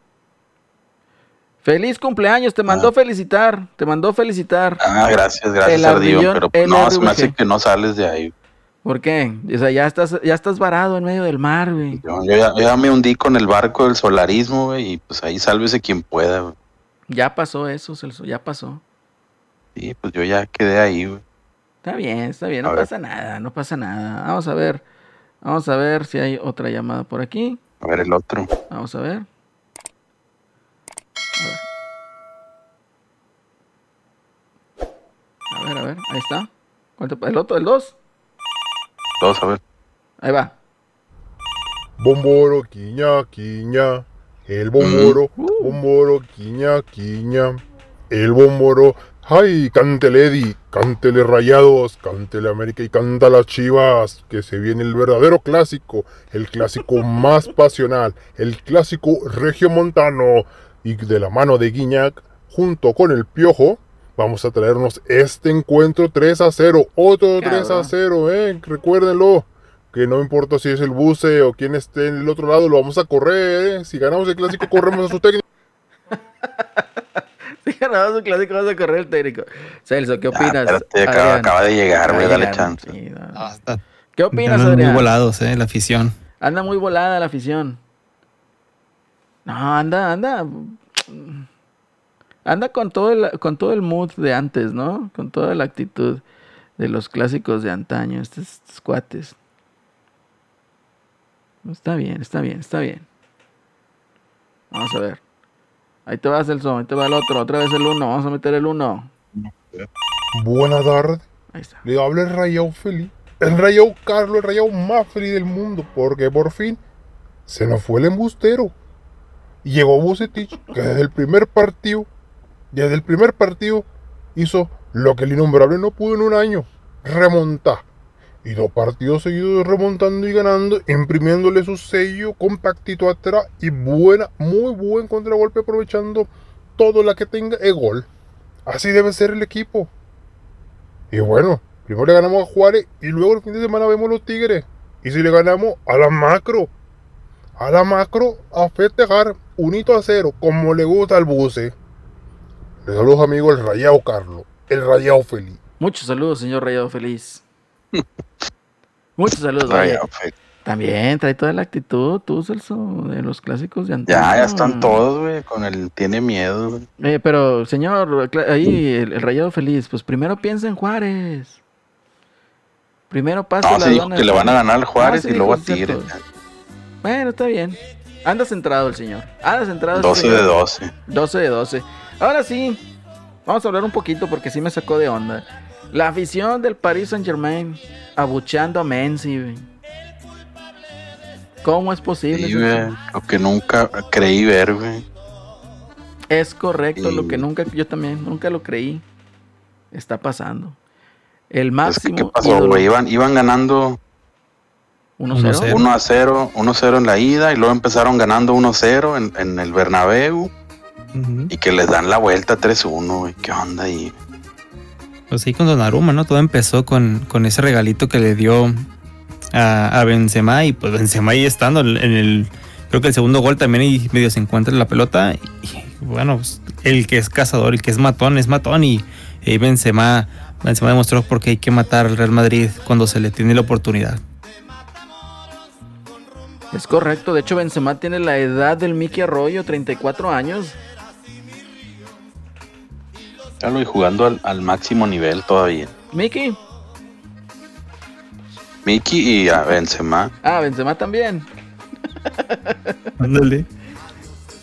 feliz cumpleaños, te mandó felicitar, te mandó felicitar. Ah, gracias, El gracias, Ardillo. ardillón Pero no, se me hace que no sales de ahí. ¿Por qué? O sea, ya estás, ya estás varado en medio del mar, güey. Yo, yo ya, yo ya me hundí con el barco del solarismo, güey, y pues ahí sálvese quien pueda. güey. Ya pasó eso, Celso, ya pasó. Sí, pues yo ya quedé ahí, güey. Está bien, está bien, A no ver. pasa nada, no pasa nada. Vamos a ver, vamos a ver si hay otra llamada por aquí. A ver el otro. Vamos a ver. A ver. A ver, a ver, ahí está. ¿Cuánto? ¿El otro? ¿El 2? Todos a ver. Ahí va. Bomboro, quiña, quiña. El bomboro, Mm. bomboro, quiña, quiña. El bomboro. ¡Ay! Cántele Eddie, cántele Rayados, cántele América y canta las Chivas, que se viene el verdadero clásico, el clásico más pasional, el clásico regiomontano. Y de la mano de Guiñac, junto con el Piojo, vamos a traernos este encuentro 3 a 0, otro 3 a Cabrón. 0, eh, recuérdenlo que no importa si es el buce o quien esté en el otro lado, lo vamos a correr. ¿eh? Si ganamos el clásico, corremos a su técnico. *laughs* *laughs* Si ganamos un clásico, vas a correr el técnico. Celso, ¿qué Ah, opinas? acaba, de llegar, güey, dale chance. sí, no. Ah, está- ¿Qué opinas, andan muy Adrián? volados, eh, la afición. Anda muy volada la afición. No, anda, anda. Anda con todo el, con todo el mood de antes, ¿no? Con toda la actitud de los clásicos de antaño, estos, estos cuates. Está bien, está bien, está bien. Vamos a ver. Ahí te va Celso, ahí te va el otro, otra vez el uno, vamos a meter el uno. Buena tarde. Ahí está. Le habla el rayado feliz. El rayado Carlos, el rayado más feliz del mundo. Porque por fin se nos fue el embustero. Y llegó Bucetich, que desde el primer partido, desde el primer partido, hizo lo que el innombrable no pudo en un año. Remontar. Y dos partidos seguidos remontando y ganando, imprimiéndole su sello compactito atrás y buena, muy buen contragolpe aprovechando todo la que tenga el gol. Así debe ser el equipo. Y bueno, primero le ganamos a Juárez y luego el fin de semana vemos los Tigres. Y si le ganamos a la macro, a la macro a festejar unito a cero, como le gusta al buce. Les saludos amigos el Rayado Carlos, el Rayado Feliz. Muchos saludos, señor Rayado Feliz. *laughs* Muchos saludos. oye. Feliz. También trae toda la actitud, tú, Celso, de los clásicos de antaño. Ya, ya están todos, güey, con el tiene miedo, güey. Eh, pero, señor, ahí el, el Rayado Feliz, pues primero piensa en Juárez. Primero pasa No, la se dijo que le van a ganar al Juárez No, y luego a. Tigres. Bueno, está bien. Anda centrado el señor. Anda centrado el 12 señor. de 12. 12 de 12. Ahora sí, vamos a hablar un poquito porque sí me sacó de onda. La afición del Paris Saint Germain abucheando a Messi. güey. ¿Cómo es posible? Sí, güey, lo que nunca creí ver, güey. Es correcto, lo que nunca, yo también, nunca lo creí. Está pasando. El Es que, máximo ¿qué pasó, güey? Iban, iban ganando 1-0. 1-0. 1 a 0, 1 0 en la ida y luego empezaron ganando 1 0 en, en el Bernabéu Ujú. y que les dan la vuelta 3-1, güey. ¿Qué onda ahí? Pues ahí con Donnarumma, ¿no? Todo empezó con, con ese regalito que le dio a, Benzema y pues Benzema ahí estando en el... Creo que el segundo gol también ahí medio se encuentra en la pelota y bueno, pues, el que es cazador, el que es matón, es matón y, y Benzema, Benzema demostró por qué hay que matar al Real Madrid cuando se le tiene la oportunidad. Es correcto, de hecho Benzema tiene la edad del Mickey Arroyo, 34 años. Claro, y jugando al, al máximo nivel todavía. Mickey. Miki y a Benzema. Ah, Benzema también. Ándale.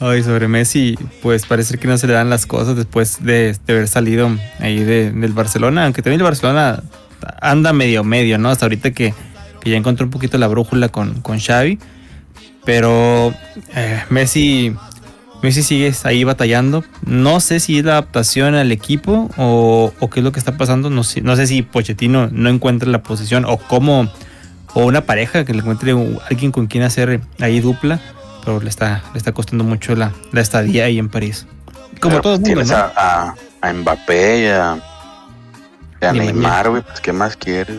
Ay, sobre Messi, pues parece que no se le dan las cosas después de, de haber salido ahí de- del Barcelona, aunque también el Barcelona anda medio medio, ¿no? Hasta ahorita que, que ya encontró un poquito la brújula con, con Xavi, pero eh, Messi, Messi sigue ahí batallando. No sé si es la adaptación al equipo o, o qué es lo que está pasando. No sé, no sé si Pochettino no encuentra la posición o cómo, o una pareja que le encuentre alguien con quien hacer ahí dupla, pero le está, le está costando mucho la, la estadía ahí en París. Como Pero, todo el mundo, tienes ¿no? a, a- a Mbappé y a, y a Di María. Neymar, güey. Pues, ¿qué más quieres?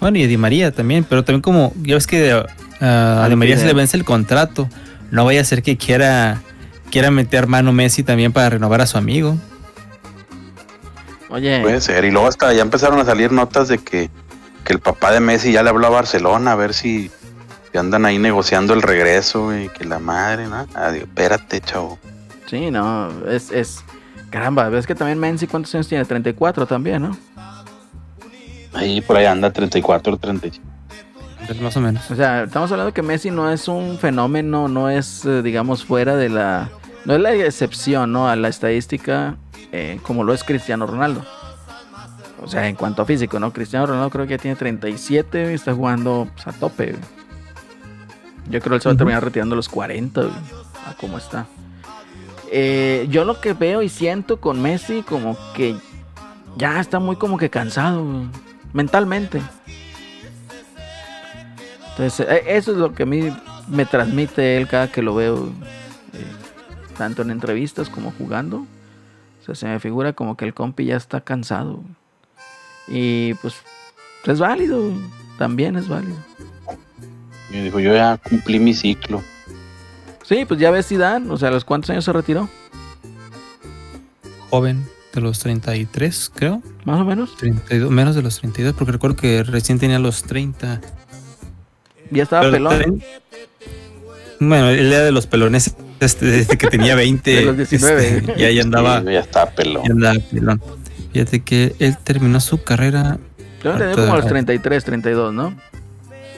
Bueno, y a Di María también, pero también como, ya ves que uh, a Di María se le vence el contrato. No vaya a ser que quiera, quiera meter mano Messi también para renovar a su amigo. Oye, Puede ser. Y luego hasta ya empezaron a salir notas de que, que el papá de Messi ya le habló a Barcelona a ver si, si andan ahí negociando el regreso, güey. Que la madre, ¿no? Adiós, espérate, chavo. sí, no, es, es... Caramba, ves que también Messi, ¿cuántos años tiene? 34 también, ¿no? Ahí por ahí anda 34 o 35. Pues más o menos. O sea, estamos hablando que Messi no es un fenómeno, no es, eh, digamos, fuera de la... No es la excepción, ¿no? A la estadística eh, como lo es Cristiano Ronaldo. O sea, en cuanto a físico, ¿no? Cristiano Ronaldo creo que ya tiene 37 y está jugando pues, a tope. güey. Yo creo que él se va a terminar retirando los 40, güey, a cómo está. Eh, yo lo que veo y siento con Messi como que ya está muy como que cansado, güey, mentalmente. Entonces, eh, eso es lo que a mí me transmite él cada que lo veo, eh, tanto en entrevistas como jugando. O sea, se me figura como que el compi ya está cansado. Y pues es válido, también es válido. Y dijo, yo ya cumplí mi ciclo. Sí, pues ya ves Zidane, o sea, ¿a los cuántos años se retiró? Joven, de los 33, creo. Más o menos. 32, menos de los 32, porque recuerdo que recién tenía los 30. Ya estaba Pero pelón. también- Bueno, él era de los pelones este, desde que tenía *laughs* 20. De los 19. este, ya, ya andaba, Sí, ya estaba pelón. ya andaba pelón. Fíjate que él terminó su carrera. Yo entendí como a los 33, 32, ¿no?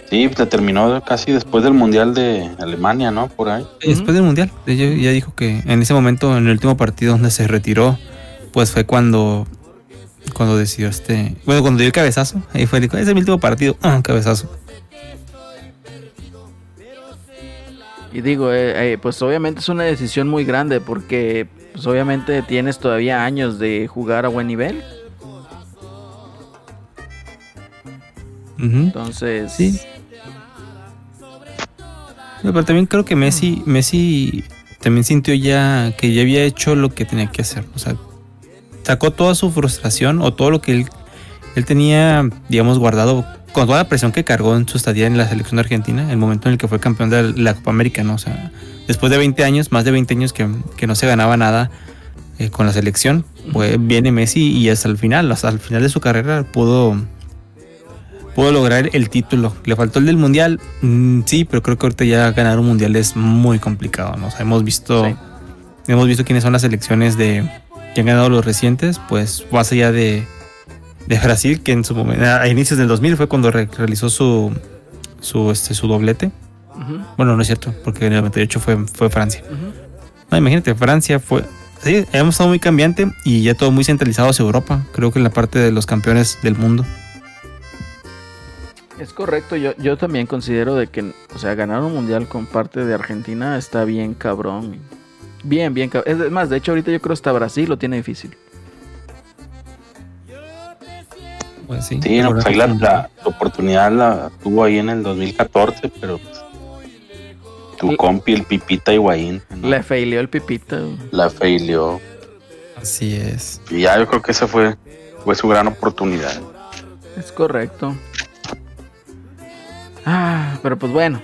Sí, pues terminó casi después del Mundial de Alemania, ¿no? Por ahí. Después del mundial, ella ya dijo que en ese momento, en el último partido donde se retiró, pues fue cuando cuando decidió este, bueno, cuando dio el cabezazo, ahí fue, dijo, ese es mi último partido, ah, cabezazo. Y digo, eh, eh, pues obviamente es una decisión muy grande porque pues obviamente tienes todavía años de jugar a buen nivel. Entonces, Sí. No, Pero también creo que Messi, Messi también sintió ya que ya había hecho lo que tenía que hacer. O sea, sacó toda su frustración o todo lo que él, él tenía, digamos, guardado con toda la presión que cargó en su estadía en la selección de Argentina, el momento en el que fue campeón de la Copa América, ¿no? O sea, después de 20 años, más de 20 años que, que no se ganaba nada eh, con la selección, pues viene Messi y hasta el final, hasta el final de su carrera pudo pudo lograr el título. Le faltó el del mundial, Mm, sí, pero creo que ahorita ya ganar un mundial es muy complicado. ¿no? O sea, hemos visto, Sí. hemos visto quiénes son las selecciones de que han ganado los recientes, pues más allá de, de Brasil, que en su momento, a inicios del 2000 fue cuando re- realizó su su este su doblete. Bueno, no es cierto, porque en el 98 fue, fue Francia. No, imagínate, Francia fue. Sí, hemos estado muy cambiante y ya todo muy centralizado hacia Europa. Creo que en la parte de los campeones del mundo. es correcto. Yo, yo también considero de que, o sea, ganar un mundial con parte de Argentina está bien cabrón. Bien, bien cabrón. Es más, de hecho, ahorita yo creo hasta Brasil lo tiene difícil. Pues sí, Sí, no, pues ahí la, la oportunidad la tuvo ahí en el 2014, pero pues, tu compi, el Pipita Higuaín, ¿no? Le feileó el pipita. la failió. Así es. Y ya yo creo que esa fue, fue su gran oportunidad. Es correcto. Ah, pero pues bueno,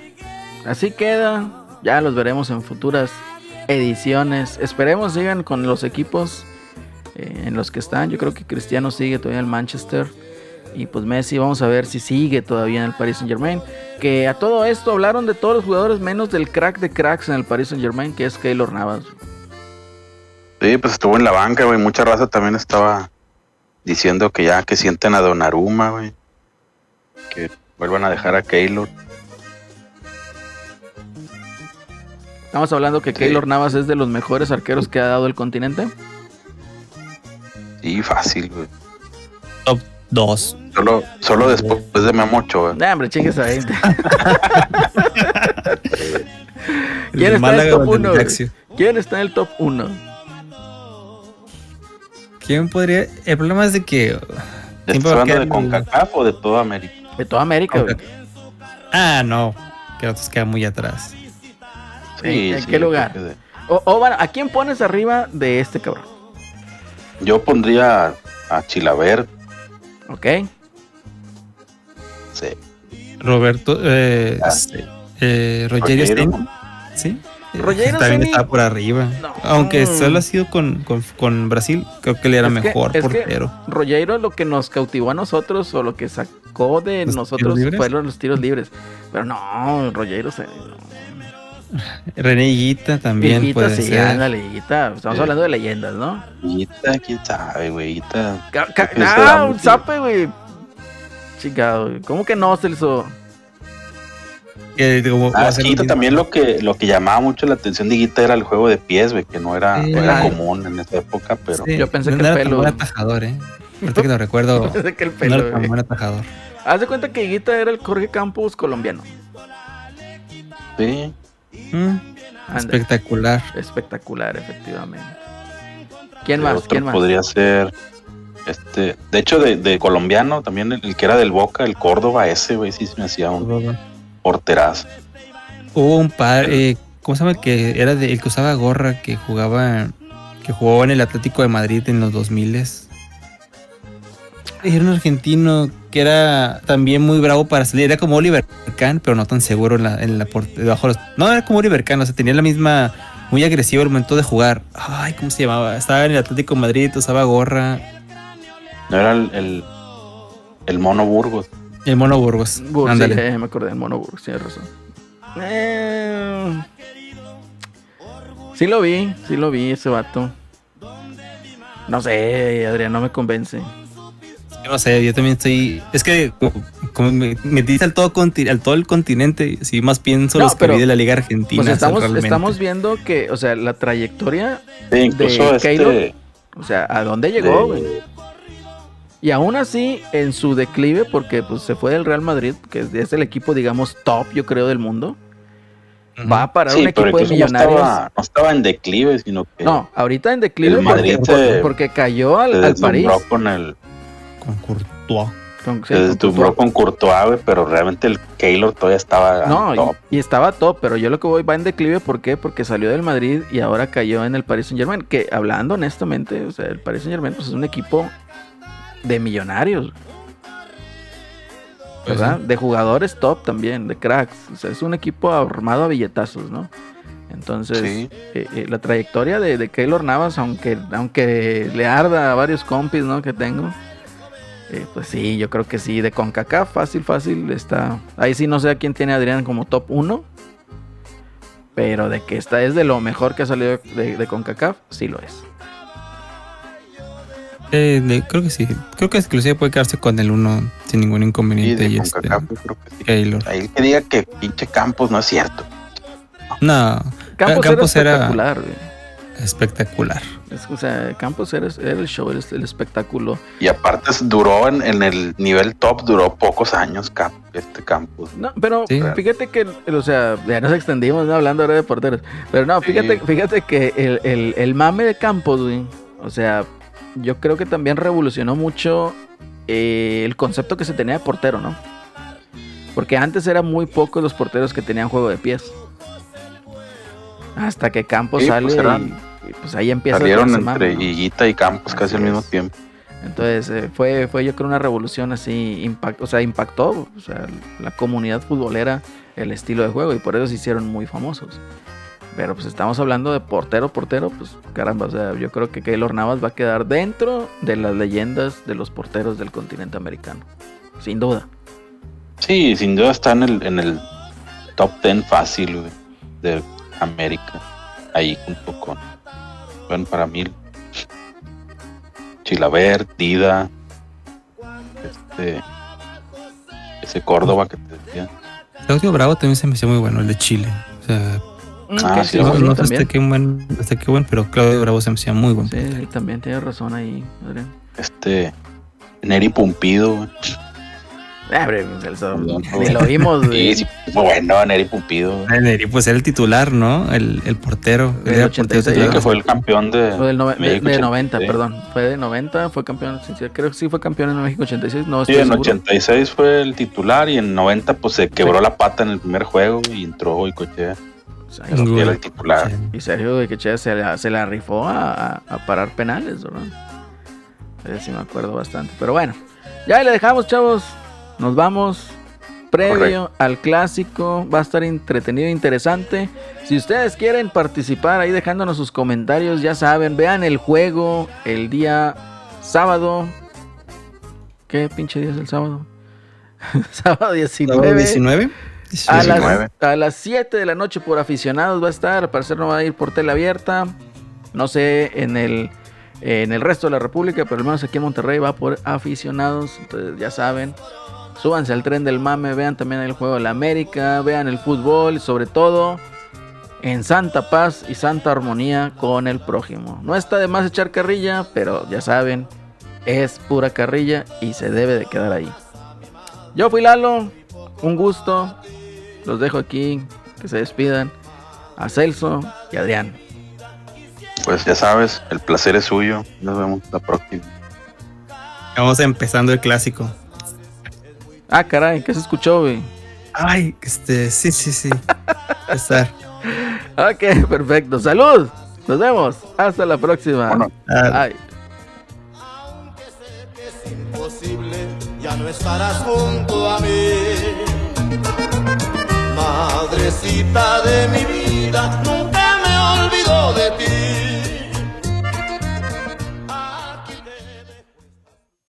así queda. Ya los veremos en futuras ediciones. Esperemos sigan con los equipos eh, en los que están. Yo creo que Cristiano sigue todavía en el Manchester. Y pues Messi, vamos a ver si sigue todavía en el Paris Saint Germain. Que a todo esto hablaron de todos los jugadores menos del crack de cracks en el Paris Saint Germain, que es Keylor Navas. Sí, pues estuvo en la banca, güey. Mucha raza también estaba diciendo que ya que sienten a Donnarumma, güey. Que vuelvan a dejar a Keylor. Estamos hablando que Sí. Keylor Navas es de los mejores arqueros que ha dado el continente. Sí, fácil, güey. Top 2. Solo, solo después de Memo Ochoa. Nah, hombre, chingues ahí. *laughs* ¿Quién está en el top 1? ¿Quién está en el top 1? ¿Quién podría? El problema es de que. ¿Estás a hablando de CONCACAF o de toda América? De toda América, güey. Ah, no. Que otros quedan muy atrás. ¿En- en sí, qué lugar? de- O, o bueno, ¿a quién pones arriba de este cabrón? Yo pondría a Chilaver. ¿Ok? Sí. Roberto. Eh, Ah. sí, eh, Rogerio Rogerio. Stein. Sí. Eh, Rogerio también estaba por arriba. No. Aunque solo ha sido con, con, con Brasil, creo que él era Es que- mejor es que portero. Rogeiro lo que nos cautivó a nosotros o lo que sacó de ¿Los nosotros fueron los tiros libres. Pero no, Rogeiro se. René Higuita también Higuita, puede sí, ser. ándale, Higuita. Estamos Sí. hablando de leyendas, ¿no? Higuita, quién sabe, güey. Higuita. Ah, un zape, güey. Chingado, güey. ¿Cómo que no, Celso? Que, como, va Ah, un- también lo que, lo que llamaba mucho la atención de Higuita era el juego de pies, güey, que no era, Sí. no era común en esa época, pero Sí, Yo pensé no que el era pelo- tan buen atajador, ¿eh? Ahorita que lo recuerdo, *laughs* Desde que el no pelo, era tan buen atajador. Haz de cuenta que Higuita era el Jorge Campos colombiano. sí. Mm, espectacular. Espectacular, efectivamente. ¿Quién El más? otro ¿Quién más? podría ser este, de hecho de, de colombiano también el, el que era del Boca, el Córdoba ese, güey, sí se me hacía un porterazo. Hubo un par, eh, ¿cómo se llama? El que era de, el que usaba gorra, que jugaba, que jugó en el Atlético de Madrid en los 2000 Era un argentino que era también muy bravo para salir. Era como Oliver Kahn, pero no tan seguro en la, en la debajo de los- No, era como Oliver Kahn, o sea, tenía la misma, muy agresivo al momento de jugar. Ay, ¿cómo se llamaba? Estaba en el Atlético de Madrid, usaba gorra. No era el, el, el Mono Burgos. El Mono Burgos. Burgos, Ándale. sí, eh, me acordé del Mono Burgos, tienes razón. Eh, Sí lo vi, sí lo vi ese vato. No sé, Adrián, no me convence. Yo no sé, yo también estoy. Es que co- como me metiste al todo, al todo el continente, si más pienso No, los que pero, vi de la Liga Argentina. Pues estamos, estamos viendo que, o sea, la trayectoria Sí, incluso de este. Keylor, o sea, ¿a dónde llegó, de- güey? Y aún así, en su declive, porque pues se fue del Real Madrid, que es el equipo, digamos, top, yo creo, del mundo, va a parar Sí, un equipo de no millonarios. estaba, no estaba en declive, sino que No, ahorita en declive El porque, Madrid por- se- porque cayó se al, al París. con el, Con Courtois. Con- sí, se Courtois. con Courtois, güey, pero realmente el Keylor todavía estaba No, top. y, y estaba top, pero yo lo que voy va en declive, ¿por qué? Porque salió del Madrid y ahora cayó en el Paris Saint Germain, que hablando honestamente, o sea, el Paris Saint Germain pues, es un equipo de millonarios, Pues ¿verdad? De jugadores top también, de cracks, o sea, es un equipo armado a billetazos, ¿no? Entonces, Sí. eh, eh, la trayectoria de, de Keylor Navas, aunque, aunque le arda a varios compis, ¿no? Que tengo. eh, pues sí, yo creo que sí, de CONCACAF, fácil, fácil, está... Ahí sí no sé a quién tiene Adrián como top 1, pero de que esta es de lo mejor que ha salido de, de CONCACAF, sí lo es. Eh, de- creo que sí. Creo que inclusive puede quedarse con el uno sin ningún inconveniente. de Y, este, creo que sí. Keylor. Ahí el que diga que pinche Campos no es cierto. No, Campos, Campos era espectacular, espectacular. Es- o sea, Campos era, era el show, era el espectáculo. Y aparte duró en, en el nivel top, duró pocos años este Campos. No, pero Sí. fíjate que, o sea, ya nos extendimos ¿no? hablando ahora de porteros. Pero no, fíjate, Sí. fíjate que el, el- el mame de Campos, güey, o sea, yo creo que también revolucionó mucho eh, el concepto que se tenía de portero, ¿no? Porque antes eran muy pocos los porteros que tenían juego de pies. Hasta que Campos Sí, sale pues eran- y, y, pues ahí empieza Salieron entre. Higuita y Campos casi al mismo tiempo. Entonces eh, fue, fue yo creo una revolución así, impact, o sea, impactó o sea, la comunidad futbolera el estilo de juego y por eso se hicieron muy famosos. Pero pues estamos hablando de portero, portero, pues caramba, o sea, yo creo que Keylor Navas va a quedar dentro de las leyendas de los porteros del continente americano. Sin duda. Sí, sin duda está en el, en el top 10 fácil güey, de América. Ahí junto con, bueno, para mí, Chilaver, Dida, este, ese Córdoba que te decía. Claudio Bravo también se me hizo muy bueno, el de Chile. O sea, Ah, que sí, no, no sé qué buen, hasta qué buen, pero Claudio Bravo se me hacía muy buen. Sí, sí, también tiene razón ahí, Adrián. Este, Neri Pumpido, güey. Ah, ni lo vimos, güey. Sí, sí, bueno, Neri Pumpido. El Neri, pues era el titular, ¿no? El, el portero. Del Era 86, portero titular. que fue el campeón de, O del de, de 90, 86. perdón. Fue de 90, fue campeón. Creo que sí fue campeón en México 86. No Sí, en seguro. 86 fue el titular y en 90 pues se quebró la pata en el primer juego y entró y cochea. O sea, Y gol. era el titular. Sí. y Sergio de Quechea se la, se la rifó a, a- parar penales, ¿verdad? Sí me acuerdo bastante. Pero bueno, ya ahí le dejamos, chavos. Nos vamos. Previo al clásico, va a estar entretenido e interesante. Si ustedes quieren participar ahí dejándonos sus comentarios, ya saben, vean el juego el día sábado. ¿Qué pinche día es el sábado? *laughs* sábado 19. 19. A 19. las, a las 7 de la noche por aficionados va a estar. Al parecer no va a ir por tele abierta. No sé en el, en el resto de la República, pero al menos aquí en Monterrey va por aficionados. Entonces ya saben. Súbanse al tren del mame. Vean también el juego de la América. Vean el fútbol. Sobre todo en santa paz y santa armonía con el prójimo. No está de más echar carrilla, pero ya saben. Es pura carrilla y se debe de quedar ahí. Yo fui Lalo. Un gusto. Los dejo aquí. Que se despidan. A Celso y Adrián. Pues ya sabes, el placer es suyo. Nos vemos la próxima. Vamos empezando el clásico. Ah, caray, ¿qué se escuchó, güey? Ay, este, sí, sí, sí. *laughs* Estar. Ok, perfecto. Salud. Nos vemos. Hasta la próxima. Bueno. Bye. imposible, ya no estarás junto a mí madrecita de mi vida, nunca me olvido de ti.